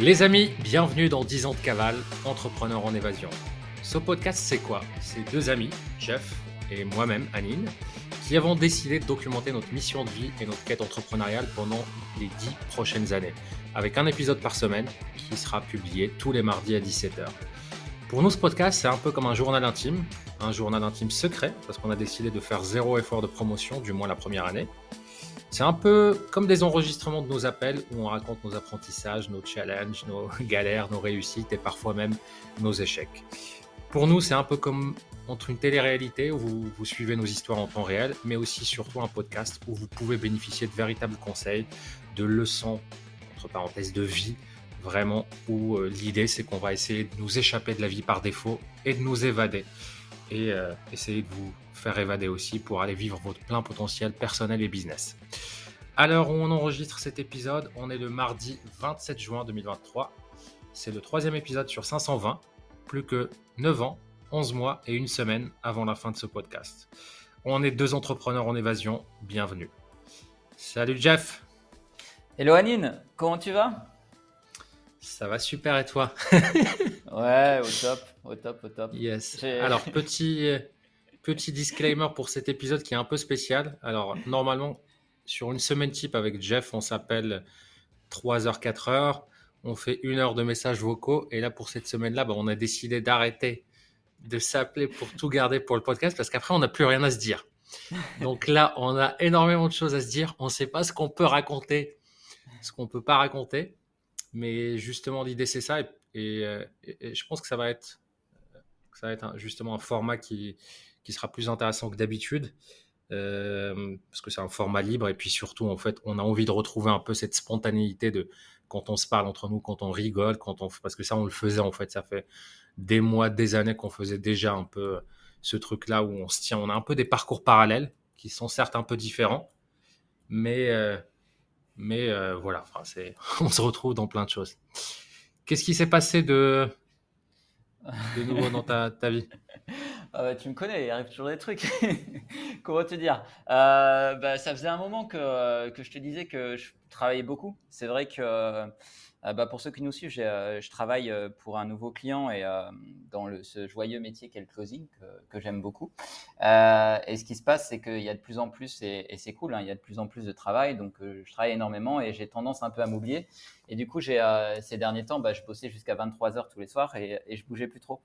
Les amis, bienvenue dans 10 ans de cavale, entrepreneur en évasion. Ce podcast, c'est quoi? C'est deux amis, Jeff et moi-même, Anine, qui avons décidé de documenter notre mission de vie et notre quête entrepreneuriale pendant les 10 prochaines années, avec un épisode par semaine qui sera publié tous les mardis à 17h. Pour nous, ce podcast, c'est un peu comme un journal intime, un journal intime secret, parce qu'on a décidé de faire zéro effort de promotion, du moins la première année. C'est un peu comme des enregistrements de nos appels où on raconte nos apprentissages, nos challenges, nos galères, nos réussites et parfois même nos échecs. Pour nous, c'est un peu comme entre une télé-réalité où vous, suivez nos histoires en temps réel, mais aussi surtout un podcast où vous pouvez bénéficier de véritables conseils, de leçons, entre parenthèses, de vie, vraiment, où euh, l'idée c'est qu'on va essayer de nous échapper de la vie par défaut et de nous évader. Et euh, essayer de vous faire évader aussi pour aller vivre votre plein potentiel personnel et business. À l'heure où on enregistre cet épisode, on est le mardi 27 juin 2023. C'est le troisième épisode sur 520, plus que 9 ans, 11 mois et une semaine avant la fin de ce podcast. On est deux entrepreneurs en évasion, bienvenue. Salut Jeff Hello Anine, comment tu vas? Ça va super et toi? Ouais, au top, au top, au top. Yes. Alors, petit, petit disclaimer pour cet épisode qui est un peu spécial. Alors, normalement, sur une semaine type avec Jeff, on s'appelle 3h, 4h. On fait une heure de messages vocaux. Et là, pour cette semaine-là, bah, on a décidé d'arrêter de s'appeler pour tout garder pour le podcast parce qu'après, on n'a plus rien à se dire. Donc là, on a énormément de choses à se dire. On ne sait pas ce qu'on peut raconter, ce qu'on ne peut pas raconter. Mais justement, l'idée, c'est ça. Et, et, je pense que ça va être, ça va être justement un format qui, qui sera plus intéressant que d'habitude. Euh, parce que c'est un format libre et puis surtout en fait on a envie de retrouver un peu cette spontanéité de quand on se parle entre nous quand on rigole quand on parce que ça on le faisait en fait ça fait des mois des années qu'on faisait déjà un peu ce truc là où on se tient on a un peu des parcours parallèles qui sont certes un peu différents mais euh, mais euh, voilà enfin, c'est on se retrouve dans plein de choses qu'est-ce qui s'est passé de nouveau dans ta vie? ah bah, tu me connais, il arrive toujours des trucs. Comment te dire? Euh, bah, Ça faisait un moment que, que, je te disais que je travaillais beaucoup. C'est vrai que euh, bah, pour ceux qui nous suivent, euh, je travaille pour un nouveau client et dans ce joyeux métier qu'est le closing que, j'aime beaucoup. et ce qui se passe, c'est qu'il y a de plus en plus, et, c'est cool, hein, il y a de plus en plus de travail. Donc je travaille énormément et j'ai tendance un peu à m'oublier. Et du coup, ces derniers temps, je bossais jusqu'à 23 heures tous les soirs et, et je bougeais plus trop.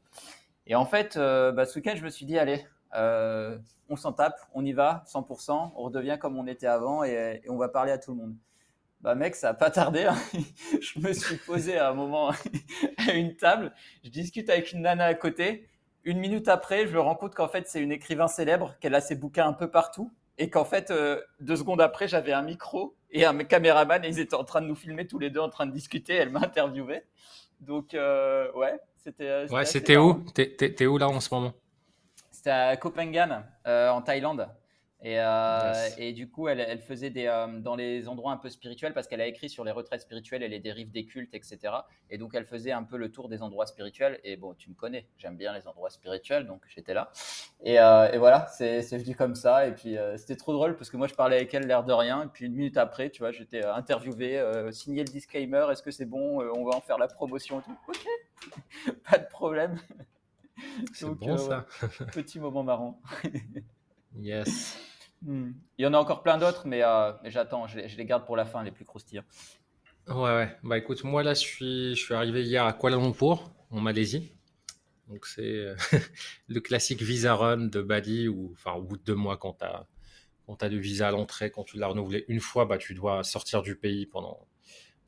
Et en fait, euh, bah, ce week-end, je me suis dit, allez, euh, on s'en tape, on y va, 100%, on redevient comme on était avant et, on va parler à tout le monde. Bah mec, ça n'a pas tardé. Hein. je me suis posé à un moment à une table, je discute avec une nana à côté. Une minute après, je me rends compte qu'en fait, c'est une écrivain célèbre, qu'elle a ses bouquins un peu partout et qu'en fait, euh, deux secondes après, j'avais un micro et un caméraman et ils étaient en train de nous filmer tous les deux en train de discuter. Elle m'a interviewé. Donc, ouais, c'était. Euh, ouais, c'était où? T'es où là en ce moment? C'était à Copenhague, euh, en Thaïlande. Et, euh, yes. et, du coup, elle, elle faisait des, euh, dans les endroits un peu spirituels parce qu'elle a écrit sur les retraites spirituelles et les dérives des cultes, etc. Et donc, elle faisait un peu le tour des endroits spirituels. Et bon, tu me connais, j'aime bien les endroits spirituels, donc j'étais là. Et, euh, et voilà, c'est venu comme ça. Et puis, c'était trop drôle parce que moi, je parlais avec elle l'air de rien. Et puis, une minute après, tu vois, j'étais interviewé, signé le disclaimer. Est-ce que c'est bon On va en faire la promotion et tout. Ok, pas de problème. C'est bon ça. Petit moment marrant. yes. Il y en a encore plein d'autres, mais, euh, j'attends, je, les garde pour la fin, les plus croustillants. Ouais, ouais. Bah écoute, moi là, je suis, arrivé hier à Kuala Lumpur, en Malaisie. Donc c'est euh, le classique visa run de Bali, où, enfin, au bout de deux mois, quand tu as, quand le visa à l'entrée, quand tu l'as renouvelé une fois, bah, tu dois sortir du pays pendant,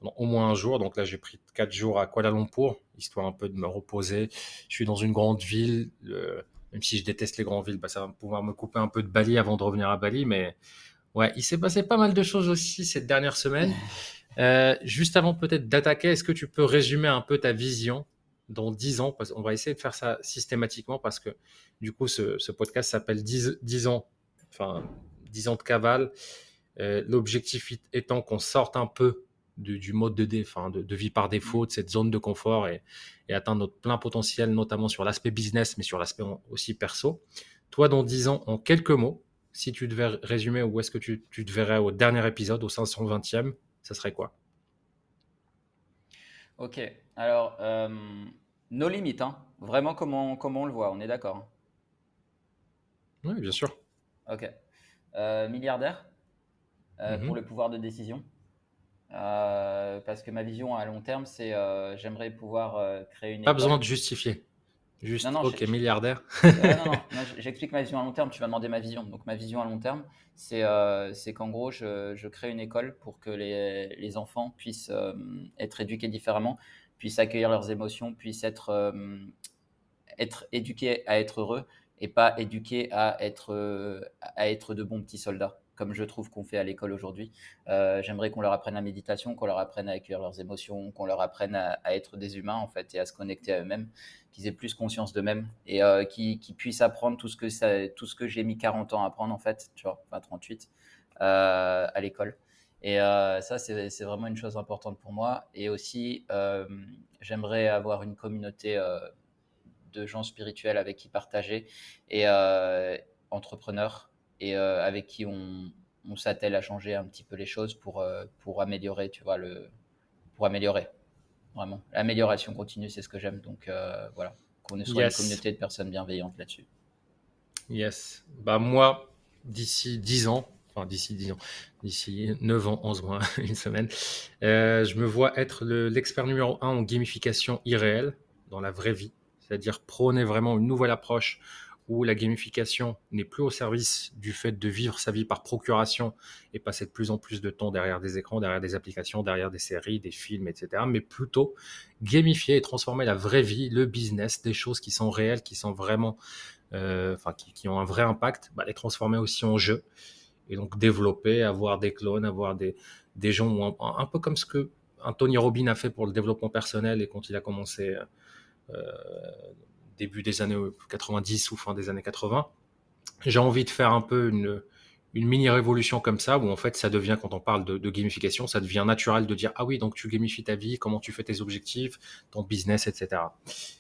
au moins un jour. Donc là, j'ai pris quatre jours à Kuala Lumpur, histoire un peu de me reposer. Je suis dans une grande ville. Le, même si je déteste les grandes villes, bah, ça va pouvoir me couper un peu de Bali avant de revenir à Bali. Mais ouais, il s'est passé pas mal de choses aussi cette dernière semaine. Euh, juste avant peut-être d'attaquer, est-ce que tu peux résumer un peu ta vision dans 10 ans? Parce On va essayer de faire ça systématiquement parce que du coup, ce, ce podcast s'appelle 10, 10, ans, enfin 10 ans de cavale. Euh, L'objectif étant qu'on sorte un peu du, du mode de, dé, de, de, vie par défaut, de cette zone de confort et, et atteindre notre plein potentiel, notamment sur l'aspect business, mais sur l'aspect aussi perso. Toi, dans 10 ans, en quelques mots, si tu devais résumer où est-ce que tu, tu, te verrais au dernier épisode, au 520e, ça serait quoi? Ok, alors, euh, nos limites, hein. vraiment comment, comment on le voit, on est d'accord. Hein? Oui, bien sûr. Ok. Euh, milliardaire euh, pour Mhm. le pouvoir de décision. Euh, parce que ma vision à long terme, c'est j'aimerais pouvoir créer une Pas besoin de justifier. Non, Juste, non, je- ok, milliardaire. Non, non, non, j'explique ma vision à long terme, tu vas demander ma vision. Donc ma vision à long terme, c'est euh, qu'en gros, je, je crée une école pour que les, les enfants puissent euh, être éduqués différemment, puissent accueillir leurs émotions, puissent être, euh, être éduqués à être heureux et pas éduqués à être, euh, à être de bons petits soldats, comme je trouve qu'on fait à l'école aujourd'hui. Euh, J'aimerais qu'on leur apprenne la méditation, qu'on leur apprenne à accueillir leurs émotions, qu'on leur apprenne à, être des humains en fait et à se connecter à eux-mêmes qu'ils aient plus conscience d'eux-mêmes et euh, qu'ils puissent apprendre tout ce que que j'ai mis 40 ans à apprendre en fait, tu vois, enfin 38 euh, à l'école. Et euh, ça, c'est vraiment une chose importante pour moi. Et aussi, j'aimerais avoir une communauté de gens spirituels avec qui partager et entrepreneurs et euh, avec qui on, on s'attelle à changer un petit peu les choses pour, euh, pour améliorer, tu vois, le, pour améliorer. Vraiment. L'amélioration continue, c'est ce que j'aime. Donc euh, voilà, qu'on soit Yes. une communauté de personnes bienveillantes là-dessus. Yes. Bah moi, d'ici 10 ans, enfin d'ici 10 ans, d'ici 9 ans, 11 mois, une semaine, euh, je me vois être le- l'expert numéro un en gamification irréelle, dans la vraie vie. C'est-à-dire prôner vraiment une nouvelle approche où la gamification n'est plus au service du fait de vivre sa vie par procuration et passer de plus en plus de temps derrière des écrans, derrière des applications, derrière des séries, des films, etc. Mais plutôt gamifier et transformer la vraie vie, le business, des choses qui sont réelles, qui sont vraiment euh, enfin qui, ont un vrai impact, bah, les transformer aussi en jeu et donc développer, avoir des clones, avoir des, des gens, un peu comme ce que un Tony Robbins a fait pour le développement personnel et quand il a commencé euh, début des années 90 ou fin des années 80. J'ai envie de faire un peu une, mini révolution comme ça où en fait ça devient quand on parle de, gamification ça devient naturel de dire ah oui donc tu gamifies ta vie comment tu fais tes objectifs ton business etc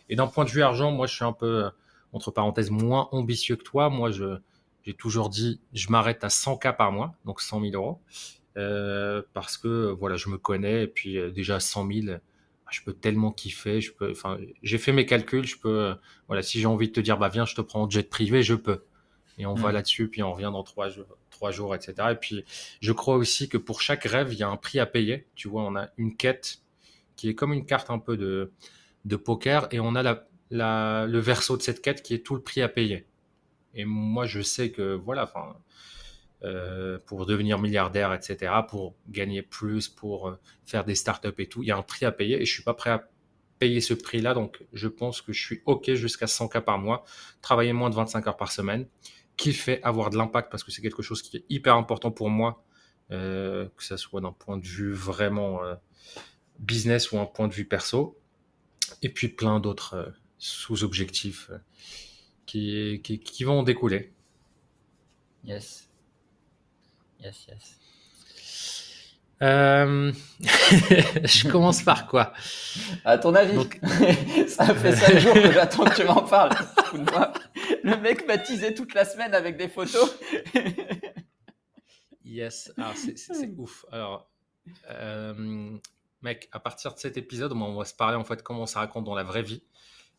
et d'un point de vue argent moi je suis un peu euh, entre parenthèses moins ambitieux que toi moi je j'ai toujours dit je m'arrête à 100K par mois donc 100 000 euros euh, parce que voilà je me connais et puis euh, déjà 100 000 bah, je peux tellement kiffer je peux enfin j'ai fait mes calculs je peux euh, voilà si j'ai envie de te dire bah viens je te prends en jet privé je peux et on va là-dessus, puis on revient dans trois jours, trois jours, etc. Et puis, je crois aussi que pour chaque rêve, il y a un prix à payer. Tu vois, on a une quête qui est comme une carte un peu de, de poker, et on a la, la, le verso de cette quête qui est tout le prix à payer. Et moi, je sais que, voilà, enfin, euh, pour devenir milliardaire, etc., pour gagner plus, pour euh, faire des startups et tout, il y a un prix à payer, et je suis pas prêt à payer ce prix-là, donc je pense que je suis OK jusqu'à 100K par mois, travailler moins de 25 heures par semaine, kiffer, avoir de l'impact parce que c'est quelque chose qui est hyper important pour moi, euh, que ça soit d'un point de vue vraiment business ou un point de vue perso, et puis plein d'autres sous-objectifs qui, qui, qui vont découler. Yes. Yes, yes. Euh, je commence par quoi? À ton avis, Donc- ça fait 5 jours que j'attends que tu m'en parles. Le mec m'a teasé toute la semaine avec des photos. Yes, alors c'est- ouf. Alors, euh, mec, à partir de cet épisode, on va se parler en fait comment ça raconte dans la vraie vie.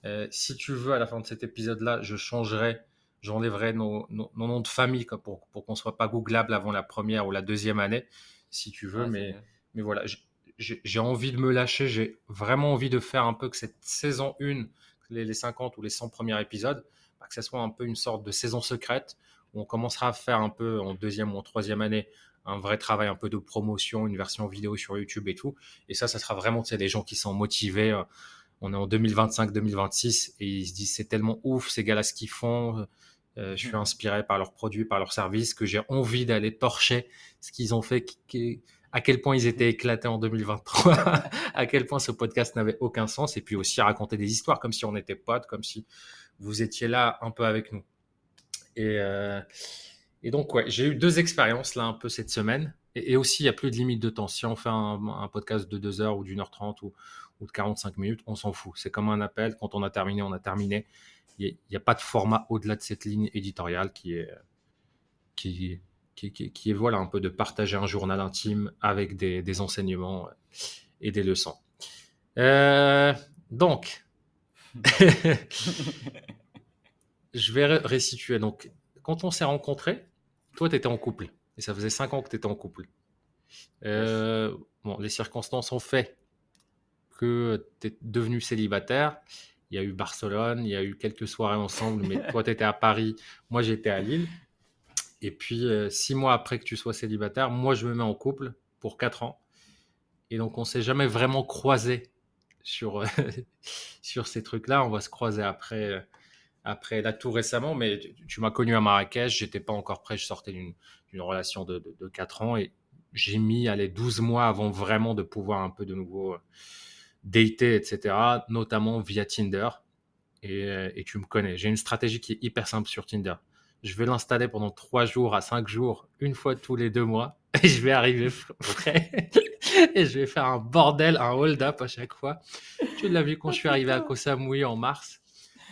Euh, si tu veux, à la fin de cet épisode-là, je changerai, j'enlèverai nos, nos, nos noms de famille quoi, pour, pour qu'on soit pas googlable avant la première ou la deuxième année, si tu veux. Ouais, c'est mais, mais voilà, j'ai- envie de me lâcher, j'ai vraiment envie de faire un peu que cette saison 1, les, les 50 ou les 100 premiers épisodes, bah, que ça soit un peu une sorte de saison secrète où on commencera à faire un peu en deuxième ou en troisième année un vrai travail un peu de promotion, une version vidéo sur YouTube et tout. Et ça, ça sera vraiment des gens qui sont motivés. euh, On est en 2025-2026 et ils se disent c'est tellement ouf ces gars-là ce qu'ils font. Euh, je suis inspiré par leurs produits, par leurs services, que j'ai envie d'aller torcher ce qu'ils ont fait, qui- à quel point ils étaient éclatés en 2023, à quel point ce podcast n'avait aucun sens, et puis aussi raconter des histoires comme si on était potes, comme si vous étiez là un peu avec nous. Et, euh, et donc, ouais, j'ai eu deux expériences là un peu cette semaine. Et, et aussi, il n'y a plus de limite de temps. Si on fait un, un podcast de 2 heures ou d'une heure trente ou, ou de 45 minutes, on s'en fout. C'est comme un appel. Quand on a terminé, on a terminé. Il n'y a, pas de format au-delà de cette ligne éditoriale qui est, qui, qui, qui, voilà, un peu de partager un journal intime avec des, enseignements et des leçons. Euh, donc, je vais restituer. Donc, quand on s'est rencontrés, toi, tu étais en couple. Et ça faisait 5 ans que tu étais en couple. Euh, bon, les circonstances ont fait que tu es devenu célibataire. Il y a eu Barcelone, il y a eu quelques soirées ensemble, mais toi, tu étais à Paris, moi, j'étais à Lille. Et puis, euh, six mois après que tu sois célibataire, moi, je me mets en couple pour 4 ans. Et donc, on s'est jamais vraiment croisé sur, sur ces trucs-là. On va se croiser après, euh, après là tout récemment, mais tu, m'as connu à Marrakech, j'étais pas encore prêt, je sortais d'une relation de, 4 ans et j'ai mis allez, 12 mois avant vraiment de pouvoir un peu de nouveau euh, dater, etc., notamment via Tinder. Et, euh, et tu me connais, j'ai une stratégie qui est hyper simple sur Tinder. Je vais l'installer pendant 3 jours à 5 jours, une fois tous les deux mois, et je vais arriver frais et je vais faire un bordel, un hold-up à chaque fois. Tu l'as vu quand je suis arrivé à Koh Samui en mars,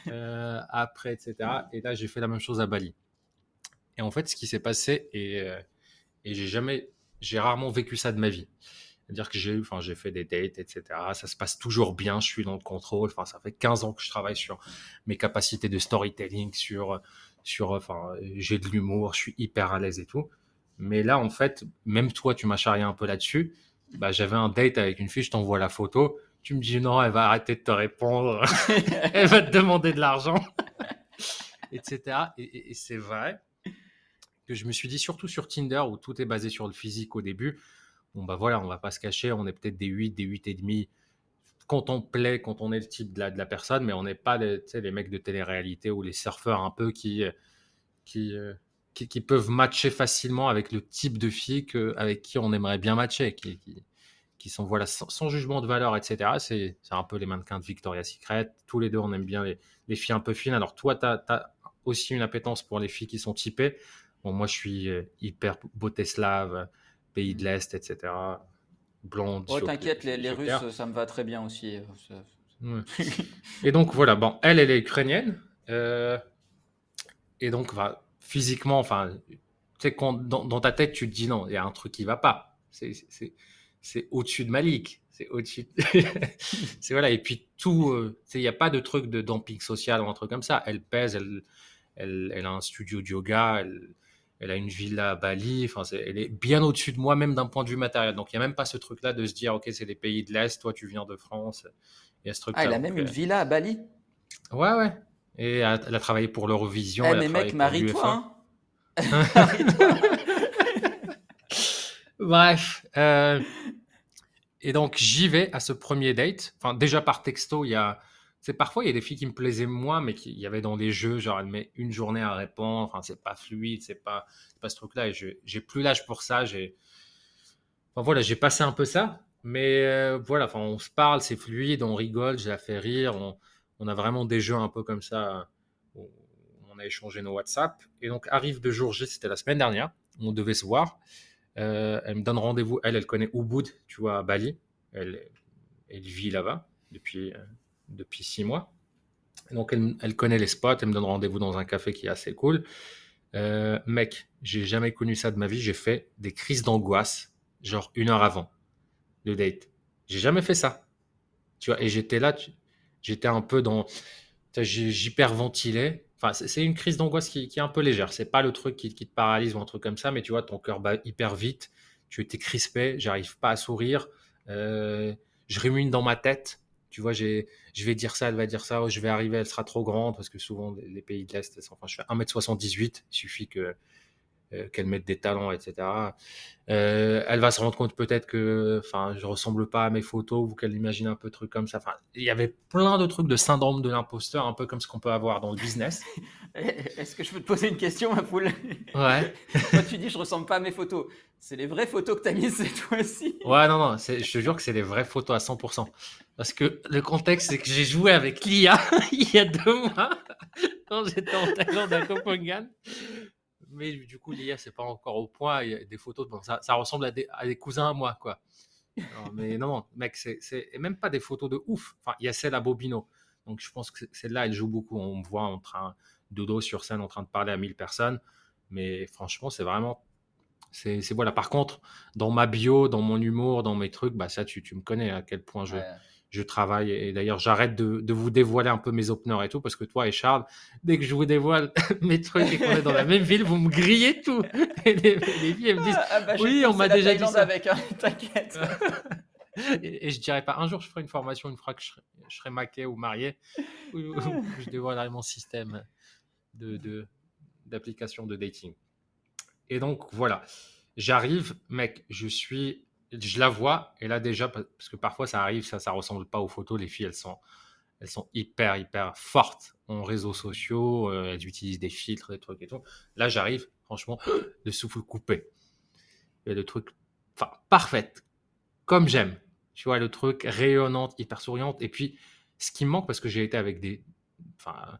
euh, après, etc. Et là, j'ai fait la même chose à Bali. Et en fait, ce qui s'est passé, et, euh, et j'ai jamais, j'ai rarement vécu ça de ma vie. C'est-à-dire que j'ai enfin, j'ai fait des dates, etc. Ça se passe toujours bien, je suis dans le contrôle. Enfin, ça fait 15 ans que je travaille sur mes capacités de storytelling, sur, sur, enfin, j'ai de l'humour, je suis hyper à l'aise et tout. Mais là, en fait, même toi, tu m'as charrié un peu là-dessus bah, j'avais un date avec une fille, je t'envoie la photo. Tu me dis non, elle va arrêter de te répondre. elle va te demander de l'argent. etc. Et, c'est vrai que je me suis dit, surtout sur Tinder, où tout est basé sur le physique au début, bon, bah voilà, on va pas se cacher, on est peut-être des 8, des 8 et demi quand on plaît, quand on est le type de la, de la personne, mais on n'est pas les, les mecs de télé-réalité ou les surfeurs un peu qui, qui, euh, qui, peuvent matcher facilement avec le type de filles que, avec qui on aimerait bien matcher, qui, qui, sont voilà, sans, jugement de valeur, etc. C'est un peu les mannequins de Victoria's Secret. Tous les deux, on aime bien les, les filles un peu fines. Alors, toi, tu as, aussi une appétence pour les filles qui sont typées. Bon, moi, je suis euh, hyper beauté slave, pays de l'Est, etc. Blonde. Oh, t'inquiète, les, les Russes, ça me va très bien aussi. et donc, voilà, bon, elle, elle est ukrainienne. Euh, et donc, va physiquement, enfin, tu sais, quand dans, ta tête, tu te dis non, il y a un truc qui va pas. C'est au-dessus de Malik. C'est au-dessus. c'est voilà. Et puis tout, euh, il n'y a pas de truc de dumping social ou un truc comme ça. Elle pèse, elle, elle, elle a un studio de yoga, elle, elle, a une villa à Bali. Enfin, elle est bien au-dessus de moi, même d'un point de vue matériel. Donc, il n'y a même pas ce truc-là de se dire, OK, c'est les pays de l'Est, toi, tu viens de France. Il y a ce truc Ah, elle a même une euh, villa à Bali? Ouais, ouais. Et elle a, travaillé pour l'Eurovision. Eh, mais mec, marie-toi. Hein. Bref. Euh, et donc, j'y vais à ce premier date. Enfin, déjà par texto, il y a. C'est parfois, il y a des filles qui me plaisaient moins, mais qu'il y avait dans des jeux, genre, elle met une journée à répondre. Enfin, c'est pas fluide, c'est pas, pas ce truc-là. Et j'ai plus l'âge pour ça. J'ai. Enfin, voilà, j'ai passé un peu ça. Mais euh, voilà, enfin, on se parle, c'est fluide, on rigole, j'ai la fait rire. On on a vraiment des jeux un peu comme ça. on a échangé nos WhatsApp. Et donc, arrive de jour J, c'était la semaine dernière. On devait se voir. Euh, elle me donne rendez-vous. Elle, elle connaît Ubud, tu vois, à Bali. Elle, elle vit là-bas depuis, euh, depuis six mois. donc, elle, connaît les spots. Elle me donne rendez-vous dans un café qui est assez cool. Euh, mec, j'ai jamais connu ça de ma vie. J'ai fait des crises d'angoisse, genre une heure avant le date. J'ai jamais fait ça. Tu vois, et j'étais là, j'étais un peu dans. J'hyperventilais. Enfin, c'est une crise d'angoisse qui, est un peu légère. C'est pas le truc qui, te paralyse ou un truc comme ça, mais tu vois, ton cœur bat hyper vite. Tu étais crispé, j'arrive pas à sourire. Euh, je rumine dans ma tête. Tu vois, je vais dire ça, elle va dire ça, je vais arriver, elle sera trop grande, parce que souvent, les pays de l'Est, enfin, je fais 1m78, il suffit que qu'elle mette des talents, etc. Euh, elle va se rendre compte peut-être que, enfin, je ressemble pas à mes photos ou qu'elle imagine un peu de trucs comme ça. Enfin, il y avait plein de trucs de syndrome de l'imposteur, un peu comme ce qu'on peut avoir dans le business. Est-ce que je peux te poser une question, ma poule Ouais. Quand tu dis je ressemble pas à mes photos, c'est les vraies photos que tu as mises cette fois-ci? Ouais, non, non, je te jure que c'est les vraies photos à 100%. Parce que le contexte, c'est que j'ai joué avec Lia il y a deux mois, quand j'étais en Thaïlande à Copenhague mais du coup, l'IA, c'est pas encore au point. Il y a des photos, bon, ça, ressemble à des, cousins à moi, quoi. mais non, mec, c'est même pas des photos de ouf. Enfin, il y a celle à Bobino. Donc, je pense que celle-là, elle joue beaucoup. On me voit en train de dos sur scène, en train de parler à 1000 personnes. Mais franchement, c'est vraiment. C'est voilà. Par contre, dans ma bio, dans mon humour, dans mes trucs, bah ça, tu me connais à quel point je, je travaille et d'ailleurs j'arrête de, vous dévoiler un peu mes openers et tout parce que toi et Charles, dès que je vous dévoile mes trucs et qu'on est dans la même ville, vous me grillez tout. Et les, filles elles me disent ah, bah, oui, on m'a déjà dit ça. Avec, hein, t'inquiète. et, je dirais pas un jour je ferai une formation une fois que je serai, maqué ou marié où, je dévoilerai mon système de d'application de dating. Et donc voilà, j'arrive, mec, je suis je la vois et là déjà parce que parfois ça arrive ça ça ressemble pas aux photos les filles elles sont elles sont hyper hyper fortes en réseaux sociaux euh, elles utilisent des filtres des trucs et tout. Là j'arrive franchement le souffle coupé. Et le truc enfin comme j'aime. Tu vois le truc rayonnante hyper souriante. Et puis ce qui me manque parce que j'ai été avec des enfin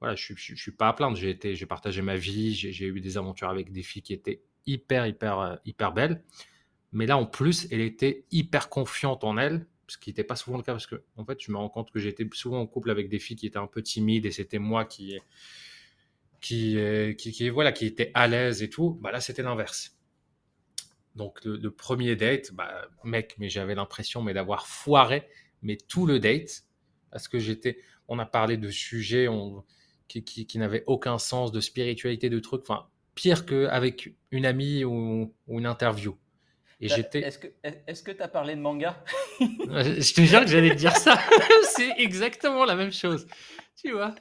voilà je, je suis pas à plaindre. J'ai été j'ai partagé ma vie j'ai eu des aventures avec des filles qui étaient hyper hyper euh, hyper belles mais là, en plus, elle était hyper confiante en elle, ce qui n'était pas souvent le cas, parce que, en fait, je me rends compte que j'étais souvent en couple avec des filles qui étaient un peu timides, et c'était moi qui, qui, qui, voilà, qui était à l'aise et tout. Bah là, c'était l'inverse. Donc, le, premier date, bah, mec, mais j'avais l'impression mais d'avoir foiré, mais tout le date, parce que j'étais, on a parlé de sujets qui, qui, n'avaient aucun sens, de spiritualité, de trucs, enfin, pire qu'avec une amie ou une interview. Est-ce que est-ce que tu as parlé de manga Je te jure que j'allais te dire ça. c'est exactement la même chose. Tu vois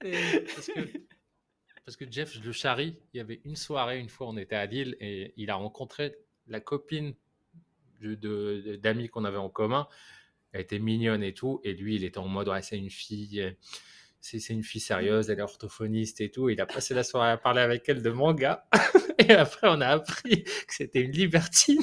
parce que, parce que Jeff, je le charrie. Il y avait une soirée, une fois, on était à Lille et il a rencontré la copine d'amis qu'on avait en commun. Elle était mignonne et tout. Et lui, il était en mode, ouais, c'est une fille c'est une fille sérieuse, elle est orthophoniste et tout. Il a passé la soirée à parler avec elle de manga. et après, on a appris que c'était une libertine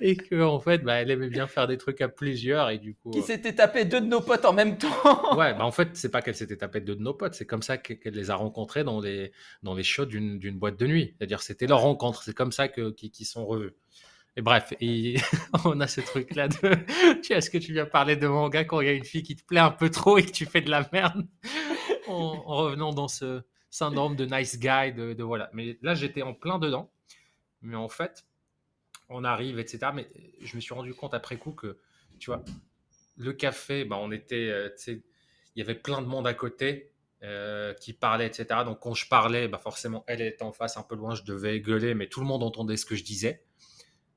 et qu'en en fait, bah, elle aimait bien faire des trucs à plusieurs. Et du coup. Qui s'était tapé deux de nos potes en même temps. ouais, bah en fait, c'est pas qu'elle s'était tapé deux de nos potes, c'est comme ça qu'elle les a rencontrés dans les, dans les shows d'une boîte de nuit. C'est-à-dire, c'était leur rencontre. C'est comme ça qu'ils sont revus. Et bref, et on a ce truc-là de tu est-ce que tu viens parler de manga quand il y a une fille qui te plaît un peu trop et que tu fais de la merde? En, revenant dans ce syndrome de nice guy, de, voilà. Mais là, j'étais en plein dedans. Mais en fait, on arrive, etc. Mais je me suis rendu compte après coup que, tu vois, le café, bah, on était, euh, il y avait plein de monde à côté. Euh, qui parlait, etc. Donc quand je parlais, bah forcément, elle était en face, un peu loin, je devais gueuler, mais tout le monde entendait ce que je disais.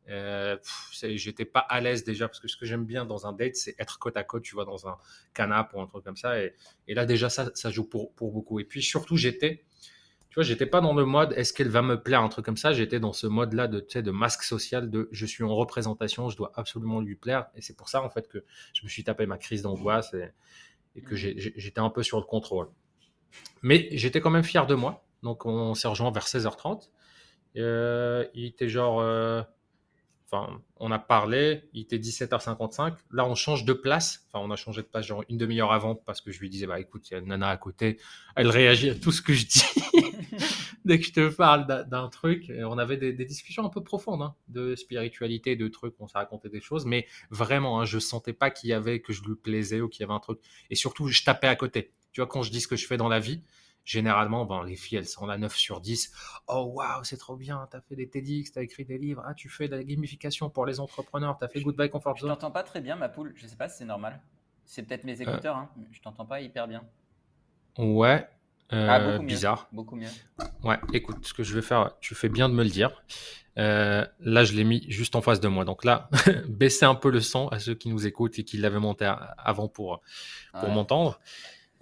Euh, j'étais pas à l'aise déjà parce que ce que j'aime bien dans un date, c'est être côte à côte, tu vois, dans un canapé ou un truc comme ça. Et, là, déjà, ça, ça joue pour, pour beaucoup. Et puis surtout, j'étais, tu vois, j'étais pas dans le mode est-ce qu'elle va me plaire, un truc comme ça. J'étais dans ce mode-là de, tu sais, de masque social, de je suis en représentation, je dois absolument lui plaire. Et c'est pour ça, en fait, que je me suis tapé ma crise d'angoisse et, et, que j'étais un peu sur le contrôle. Mais j'étais quand même fier de moi. Donc, on s'est rejoint vers 16h30. Euh, il était genre. Euh, Enfin, on a parlé, il était 17h55. Là, on change de place. Enfin, on a changé de place genre une demi-heure avant parce que je lui disais, bah écoute, il y a une nana à côté. Elle réagit à tout ce que je dis dès que je te parle d'un truc. Et on avait des, discussions un peu profondes hein, de spiritualité, de trucs. On s'est raconté des choses, mais vraiment, hein, je sentais pas qu'il y avait que je lui plaisais ou qu'il y avait un truc. Et surtout, je tapais à côté. Tu vois, quand je dis ce que je fais dans la vie, généralement, ben, les filles, elles sont la 9 sur 10. Oh, waouh, c'est trop bien, tu as fait des TEDx, tu as écrit des livres, ah, tu fais de la gamification pour les entrepreneurs, tu as fait Goodbye Comfort Zone. Je t'entends pas très bien, ma poule. Je sais pas si c'est normal. C'est peut-être mes euh. écouteurs, hein. je t'entends pas hyper bien. Ouais. Euh, ah, beaucoup bizarre. Beaucoup mieux. Ouais, écoute, ce que je vais faire, tu fais bien de me le dire. Euh, là, je l'ai mis juste en face de moi. Donc là, baissez un peu le son à ceux qui nous écoutent et qui l'avaient monté avant pour, pour m'entendre.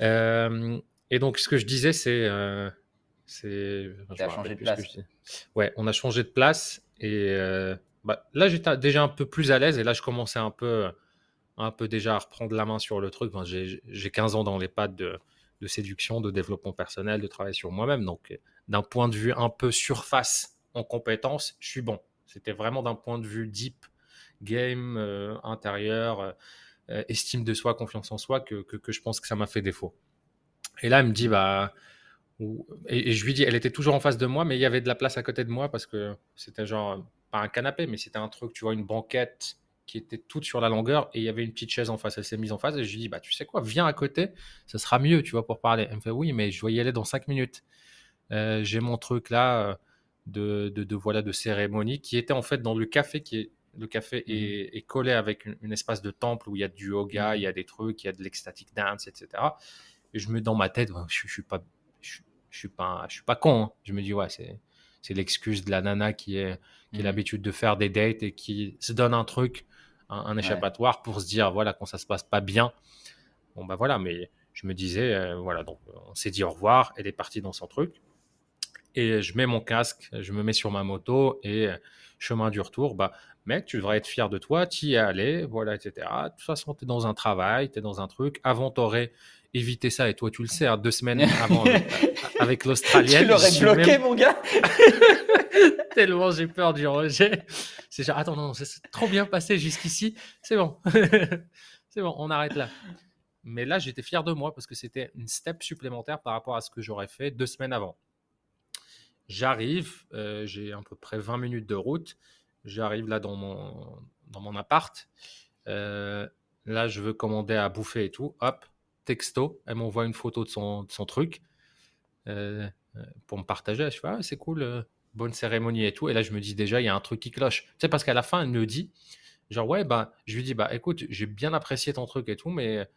Euh, et donc, ce que je disais, c'est. Euh, c'est changé de place. Ouais, on a changé de place. Et euh, bah, là, j'étais déjà un peu plus à l'aise. Et là, je commençais un peu, un peu déjà à reprendre la main sur le truc. j'ai 15 ans dans les pattes de, de, séduction, de développement personnel, de travail sur moi-même. Donc, d'un point de vue un peu surface en compétences, je suis bon. C'était vraiment d'un point de vue deep, game, euh, intérieur, euh, estime de soi, confiance en soi, que, que, que je pense que ça m'a fait défaut. Et là, elle me dit, bah, et, je lui dis, elle était toujours en face de moi, mais il y avait de la place à côté de moi parce que c'était genre, pas un canapé, mais c'était un truc, tu vois, une banquette qui était toute sur la longueur et il y avait une petite chaise en face. Elle s'est mise en face et je lui dis, bah, tu sais quoi, viens à côté, ça sera mieux, tu vois, pour parler. Elle me fait, oui, mais je dois y aller dans cinq minutes. Euh, j'ai mon truc là euh, de, de, de, voilà, de cérémonie qui était en fait dans le café qui est le café est, collé avec une, espace de temple où il y a du yoga, il y a des trucs, il y a de l'extatic dance, etc. Je me dans ma tête, je, je suis pas, je, suis pas, je suis pas con. Hein. Je me dis ouais, c'est c'est l'excuse de la nana qui, est, qui a mhm. l'habitude de faire des dates et qui se donne un truc, un, échappatoire pour se dire, voilà, quand ça se passe pas bien, bon bah voilà, mais je me disais, euh, voilà, donc on s'est dit au revoir, elle est partie dans son truc. Et je mets mon casque, je me mets sur ma moto et euh, chemin du retour, bah mec, tu devrais être fier de toi, tu y es allé, voilà, etc. De toute façon, tu es dans un travail, tu es dans un truc. Avant, tu aurais éviter ça. Et toi, tu le sais, hein, deux semaines avant, avec, l'Australienne. Tu l'aurais bloqué, mon gars Tellement j'ai peur du rejet. C'est genre, attends, non, c'est trop bien passé jusqu'ici. C'est bon. c'est bon, on arrête là. Mais là, j'étais fier de moi parce que c'était une step supplémentaire par rapport à ce que j'aurais fait deux semaines avant. J'arrive, euh, j'ai à peu près 20 minutes de route. J'arrive là dans mon, dans mon appart. Euh, là, je veux commander à bouffer et tout. Hop, texto, elle m'envoie une photo de son, son truc euh, euh, pour me partager. Je fais, ah, c'est cool, euh, bonne cérémonie et tout. Et là, je me dis déjà, il y a un truc qui cloche. Tu sais, parce qu'à la fin, elle me dit, genre, ouais, bah, je lui dis, bah, écoute, j'ai bien apprécié ton truc et tout, mais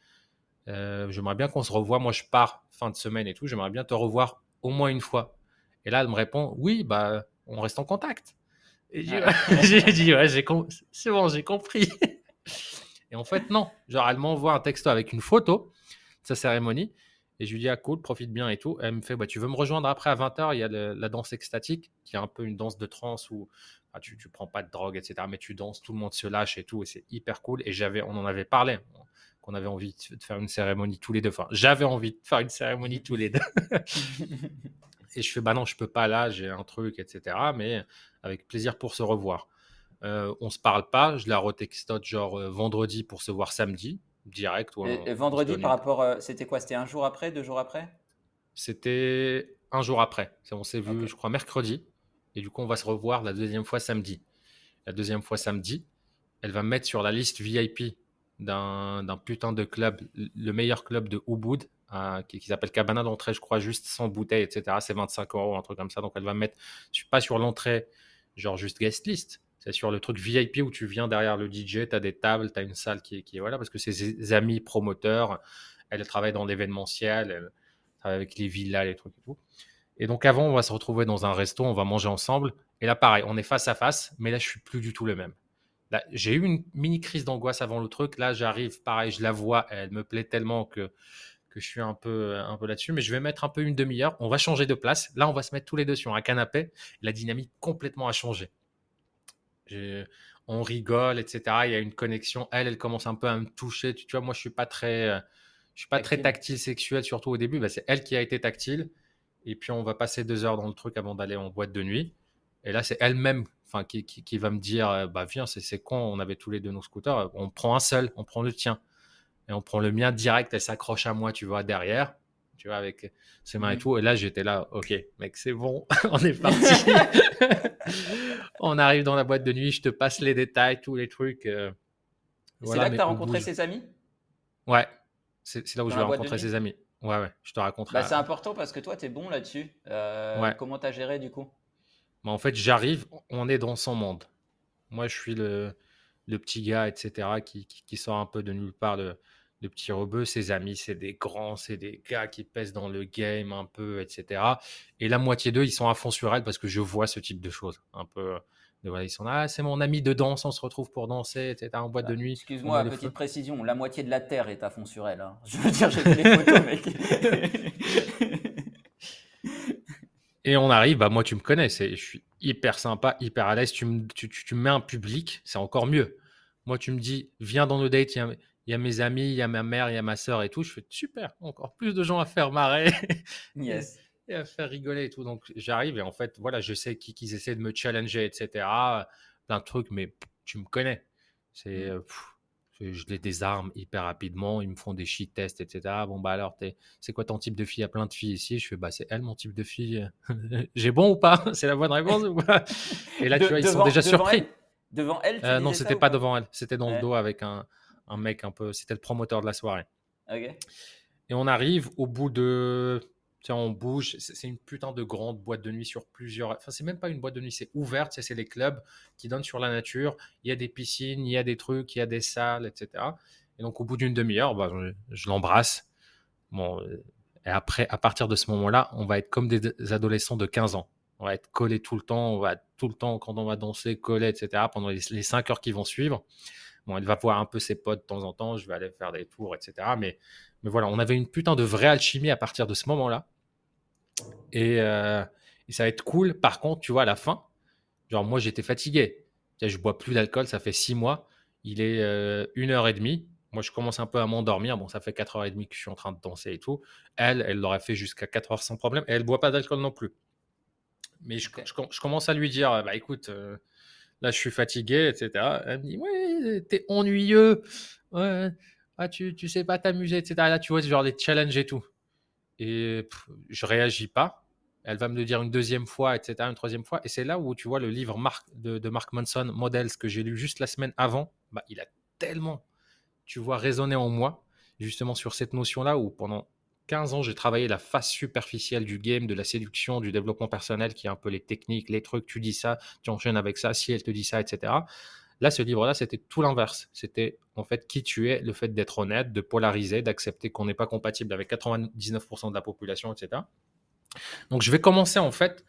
j'aimerais bien qu'on se revoie. Moi, je pars fin de semaine et tout, j'aimerais bien te revoir au moins une fois. Et là, elle me répond, oui, bah, on reste en contact. Et j'ai dit, ouais, c'est bon, j'ai compris. Et en fait, non. Genre, elle m'envoie un texto avec une photo sa cérémonie. Et je lui dis, ah cool, profite bien et tout. elle me fait, bah, tu veux me rejoindre après à 20h Il y a la danse extatique, qui est un peu une danse de trance où ah, tu, tu prends pas de drogue, etc. Mais tu danses, tout le monde se lâche et tout. Et c'est hyper cool. Et j'avais, on en avait parlé, qu'on avait envie de faire une cérémonie tous les deux. Enfin, j'avais envie de faire une cérémonie tous les deux. et je fais, bah non, je peux pas là, j'ai un truc, etc. Mais avec plaisir pour se revoir. Euh, on se parle pas, je la retextote genre euh, vendredi pour se voir samedi direct. et, vendredi, par rapport, euh, c'était quoi? C'était un jour après, deux jours après? C'était un jour après. On s'est vu, je crois, mercredi. Et du coup, on va se revoir la deuxième fois samedi. La deuxième fois samedi, elle va me mettre sur la liste VIP d'un putain de club, le meilleur club de Ubud, qui, s'appelle Cabana d'entrée, je crois, juste sans bouteille, etc. C'est 25 euros, un truc comme ça. Donc, elle va me mettre, je suis pas sur l'entrée, genre juste guest list, c'est sur le truc VIP où tu viens derrière le DJ, tu as des tables, tu as une salle qui est, qui est, voilà, parce que ses amis promoteurs, elle travaille dans l'événementiel, avec les villas, les trucs et tout. Et donc avant, on va se retrouver dans un resto, on va manger ensemble. Et là, pareil, on est face à face, mais là, je suis plus du tout le même. J'ai eu une mini crise d'angoisse avant le truc. Là, j'arrive, pareil, je la vois, elle me plaît tellement que, que je suis un peu, un peu là-dessus. Mais je vais mettre un peu une demi-heure. On va changer de place. Là, on va se mettre tous les deux sur un canapé. La dynamique complètement a changé on rigole, etc. Il y a une connexion. Elle, elle commence un peu à me toucher. Tu, vois, moi, je suis pas très, euh, je suis pas tactile. très tactile sexuel, surtout au début. Bah, c'est elle qui a été tactile. Et puis, on va passer deux heures dans le truc avant d'aller en boîte de nuit. Et là, c'est elle-même enfin, qui, qui, va me dire euh, bah, Viens, c'est con, on avait tous les deux nos scooters. On prend un seul, on prend le tien. Et on prend le mien direct. Elle s'accroche à moi, tu vois, derrière tu vois, avec ses mains et mmh. tout. Et là, j'étais là, ok, mec, c'est bon, on est parti. on arrive dans la boîte de nuit, je te passe les détails, tous les trucs. Euh, c'est là que tu as rencontré ses amis? Ouais, c'est là où je vais rencontrer ses amis. Ouais, ouais, je te raconterai. Bah, c'est important parce que toi, tu es bon là-dessus. Euh, comment tu as géré du coup? Bah, En fait, j'arrive, on est dans son monde. Moi, je suis le, le petit gars, etc., qui, qui, sort un peu de nulle part. De, de petits rebeux. Ses amis, c'est des grands, c'est des gars qui pèsent dans le game un peu, etc. Et la moitié d'eux, ils sont à fond sur elle parce que je vois ce type de choses. Un peu. ils sont là, ah, c'est mon ami de danse, on se retrouve pour danser, etc. en boîte de nuit. Excuse-moi, petite précision, la moitié de la Terre est à fond sur elle. Hein. Je veux dire, j'ai fait les photos, mec. Et on arrive, bah moi tu me connais, je suis hyper sympa, hyper à l'aise. Tu me, tu, tu, mets un public, c'est encore mieux. Moi tu me dis, viens dans nos dates, il y a mes amis, il y a ma mère, il y a ma soeur et tout. Je fais super, encore plus de gens à faire marrer. Yes. et à faire rigoler et tout. Donc j'arrive et en fait, voilà, je sais qu'ils essaient de me challenger, etc. Plein de trucs, mais tu me connais. C'est. Mmh. je les désarme hyper rapidement, ils me font des shit tests, etc. Bon, bah alors, c'est quoi ton type de fille? Il y a plein de filles ici. Je fais, bah c'est elle mon type de fille. J'ai bon ou pas? C'est la bonne réponse ou pas? Et là, tu vois, ils sont déjà surpris. devant elle euh, Non, c'était pas devant elle. C'était dans le dos avec un, un mec un peu, c'était le promoteur de la soirée. Et on arrive au bout de Tiens, on bouge. C'est une putain de grande boîte de nuit sur plusieurs. Enfin, c'est même pas une boîte de nuit, c'est ouverte. C'est les clubs qui donnent sur la nature. Il y a des piscines, il y a des trucs, il y a des salles, etc. Et donc, au bout d'une demi-heure, bah, je, l'embrasse. Bon, et après, à partir de ce moment-là, on va être comme des adolescents de 15 ans. On va être collés tout le temps. On va tout le temps, quand on va danser, collés, etc. pendant les, les 5 heures qui vont suivre. Bon, elle va voir un peu ses potes de temps en temps. Je vais aller faire des tours, etc. Mais mais voilà, on avait une putain de vraie alchimie à partir de ce moment-là. Euh, et, ça va être cool. Par contre, tu vois, à la fin, genre moi j'étais fatigué. Je bois plus d'alcool, ça fait six mois. Il est euh, une heure et demie. Moi, je commence un peu à m'endormir. Bon, ça fait quatre heures et demie que je suis en train de danser et tout. Elle, elle l'aurait fait jusqu'à 4 heures sans problème. Et elle boit pas d'alcool non plus. Mais je, commence à lui dire, bah écoute, euh, là je suis fatigué, etc. Elle me dit, ouais, t'es ennuyeux. Ah, tu, tu sais pas t'amuser, etc. Là, tu vois, c'est genre des challenges et tout. Et je réagis pas. Elle va me le dire une deuxième fois, etc., une troisième fois. Et c'est là où tu vois le livre de, de Mark Manson, Models, que j'ai lu juste la semaine avant. Bah, il a tellement, tu vois, résonné en moi, justement sur cette notion-là où pendant 15 ans, j'ai travaillé la face superficielle du game, de la séduction, du développement personnel, qui est un peu les techniques, les trucs, tu dis ça, tu enchaînes avec ça, si elle te dit ça, etc. Là, ce livre-là, c'était tout l'inverse. C'était en fait qui tu es, le fait d'être honnête, de polariser, d'accepter qu'on n'est pas compatible avec 99% de la population, etc. Donc, je vais commencer en fait,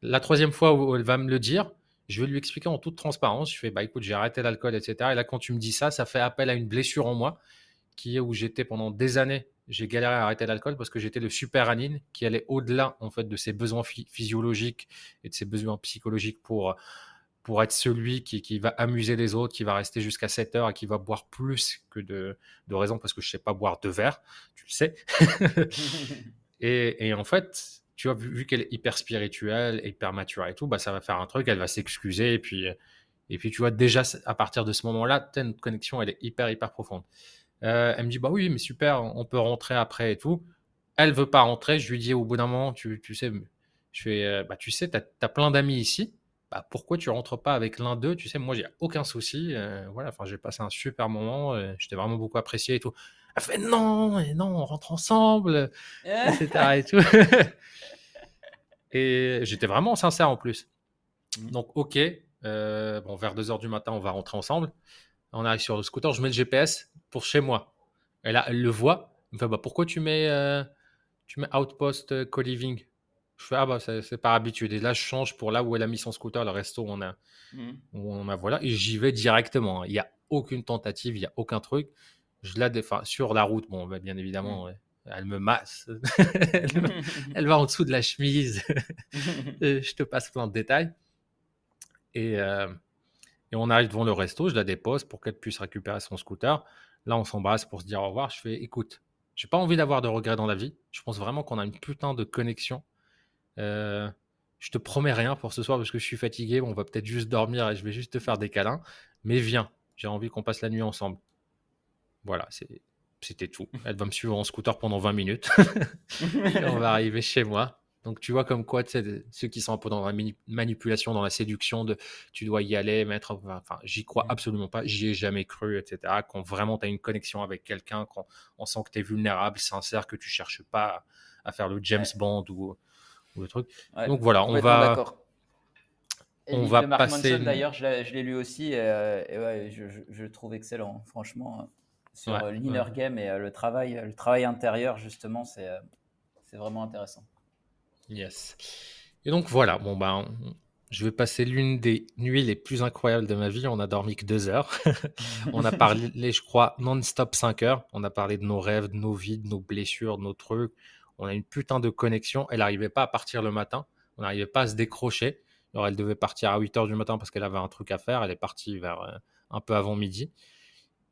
la troisième fois où elle va me le dire, je vais lui expliquer en toute transparence. Je fais, bah écoute, j'ai arrêté l'alcool, etc. Et là, quand tu me dis ça, ça fait appel à une blessure en moi, qui est où j'étais pendant des années. J'ai galéré à arrêter l'alcool parce que j'étais le super anine qui allait au-delà en fait de ses besoins physiologiques et de ses besoins psychologiques pour pour être celui qui, va amuser les autres, qui va rester jusqu'à 7 heures et qui va boire plus que de, de raison parce que je sais pas boire deux verres, tu le sais. et, en fait, tu vois, vu, qu'elle est hyper spirituelle, hyper mature et tout, bah, ça va faire un truc, elle va s'excuser et puis, et puis tu vois, déjà à partir de ce moment-là, notre connexion, elle est hyper, hyper profonde. Euh, elle me dit, bah oui, mais super, on peut rentrer après et tout. Elle veut pas rentrer, je lui dis au bout d'un moment, tu, tu sais, je fais, euh, bah tu sais, tu as plein d'amis ici bah, pourquoi tu rentres pas avec l'un d'eux? Tu sais, moi, j'ai aucun souci. Euh, voilà, enfin, j'ai passé un super moment. Euh, je t'ai vraiment beaucoup apprécié et tout. Elle fait non, et non, on rentre ensemble, etc. et tout. et j'étais vraiment sincère en plus. Mmh. Donc, ok, euh, bon, vers 2 h du matin, on va rentrer ensemble. On arrive sur le scooter, je mets le GPS pour chez moi. Et là, elle le voit. Elle me fait bah, pourquoi tu mets, tu mets Outpost Co-Living? Je fais, ah bah, c'est par habitude. Et là, je change pour là où elle a mis son scooter, le resto où on a, mmh. on a voilà. Et j'y vais directement. Hein. Il n'y a aucune tentative, il n'y a aucun truc. Je la défends sur la route. Bon, bah, bien évidemment, mmh. elle me masse. elle, va en dessous de la chemise. je te passe plein de détails. Et, euh, et on arrive devant le resto. Je la dépose pour qu'elle puisse récupérer son scooter. Là, on s'embrasse pour se dire au revoir. Je fais, écoute, j'ai pas envie d'avoir de regrets dans la vie. Je pense vraiment qu'on a une putain de connexion euh, je te promets rien pour ce soir parce que je suis fatigué. on va peut-être juste dormir et je vais juste te faire des câlins. Mais viens, j'ai envie qu'on passe la nuit ensemble. Voilà, c'était tout. Elle va me suivre en scooter pendant 20 minutes. on va arriver chez moi. Donc tu vois comme quoi, ceux qui sont un peu dans la manipulation, dans la séduction de tu dois y aller, mettre. Enfin, j'y crois mmh. absolument pas, j'y ai jamais cru, etc. Quand vraiment tu as une connexion avec quelqu'un, quand on sent que tu es vulnérable, sincère, que tu cherches pas à faire le James Bond ou, le truc. Donc voilà, on va. On va passer. D'ailleurs, je l'ai lu aussi et, euh, ouais, je, je, le trouve excellent, franchement, euh, sur euh, l'inner game et le travail, le travail intérieur justement, c'est c'est vraiment intéressant. Yes. Et donc voilà, bon ben, je vais passer l'une des nuits les plus incroyables de ma vie. On a dormi que deux heures. on a parlé, je crois, non-stop cinq heures. On a parlé de nos rêves, de nos vies, de nos blessures, de nos trucs on a une putain de connexion. Elle n'arrivait pas à partir le matin. On n'arrivait pas à se décrocher. Alors, elle devait partir à 8 h du matin parce qu'elle avait un truc à faire. Elle est partie vers euh, un peu avant midi.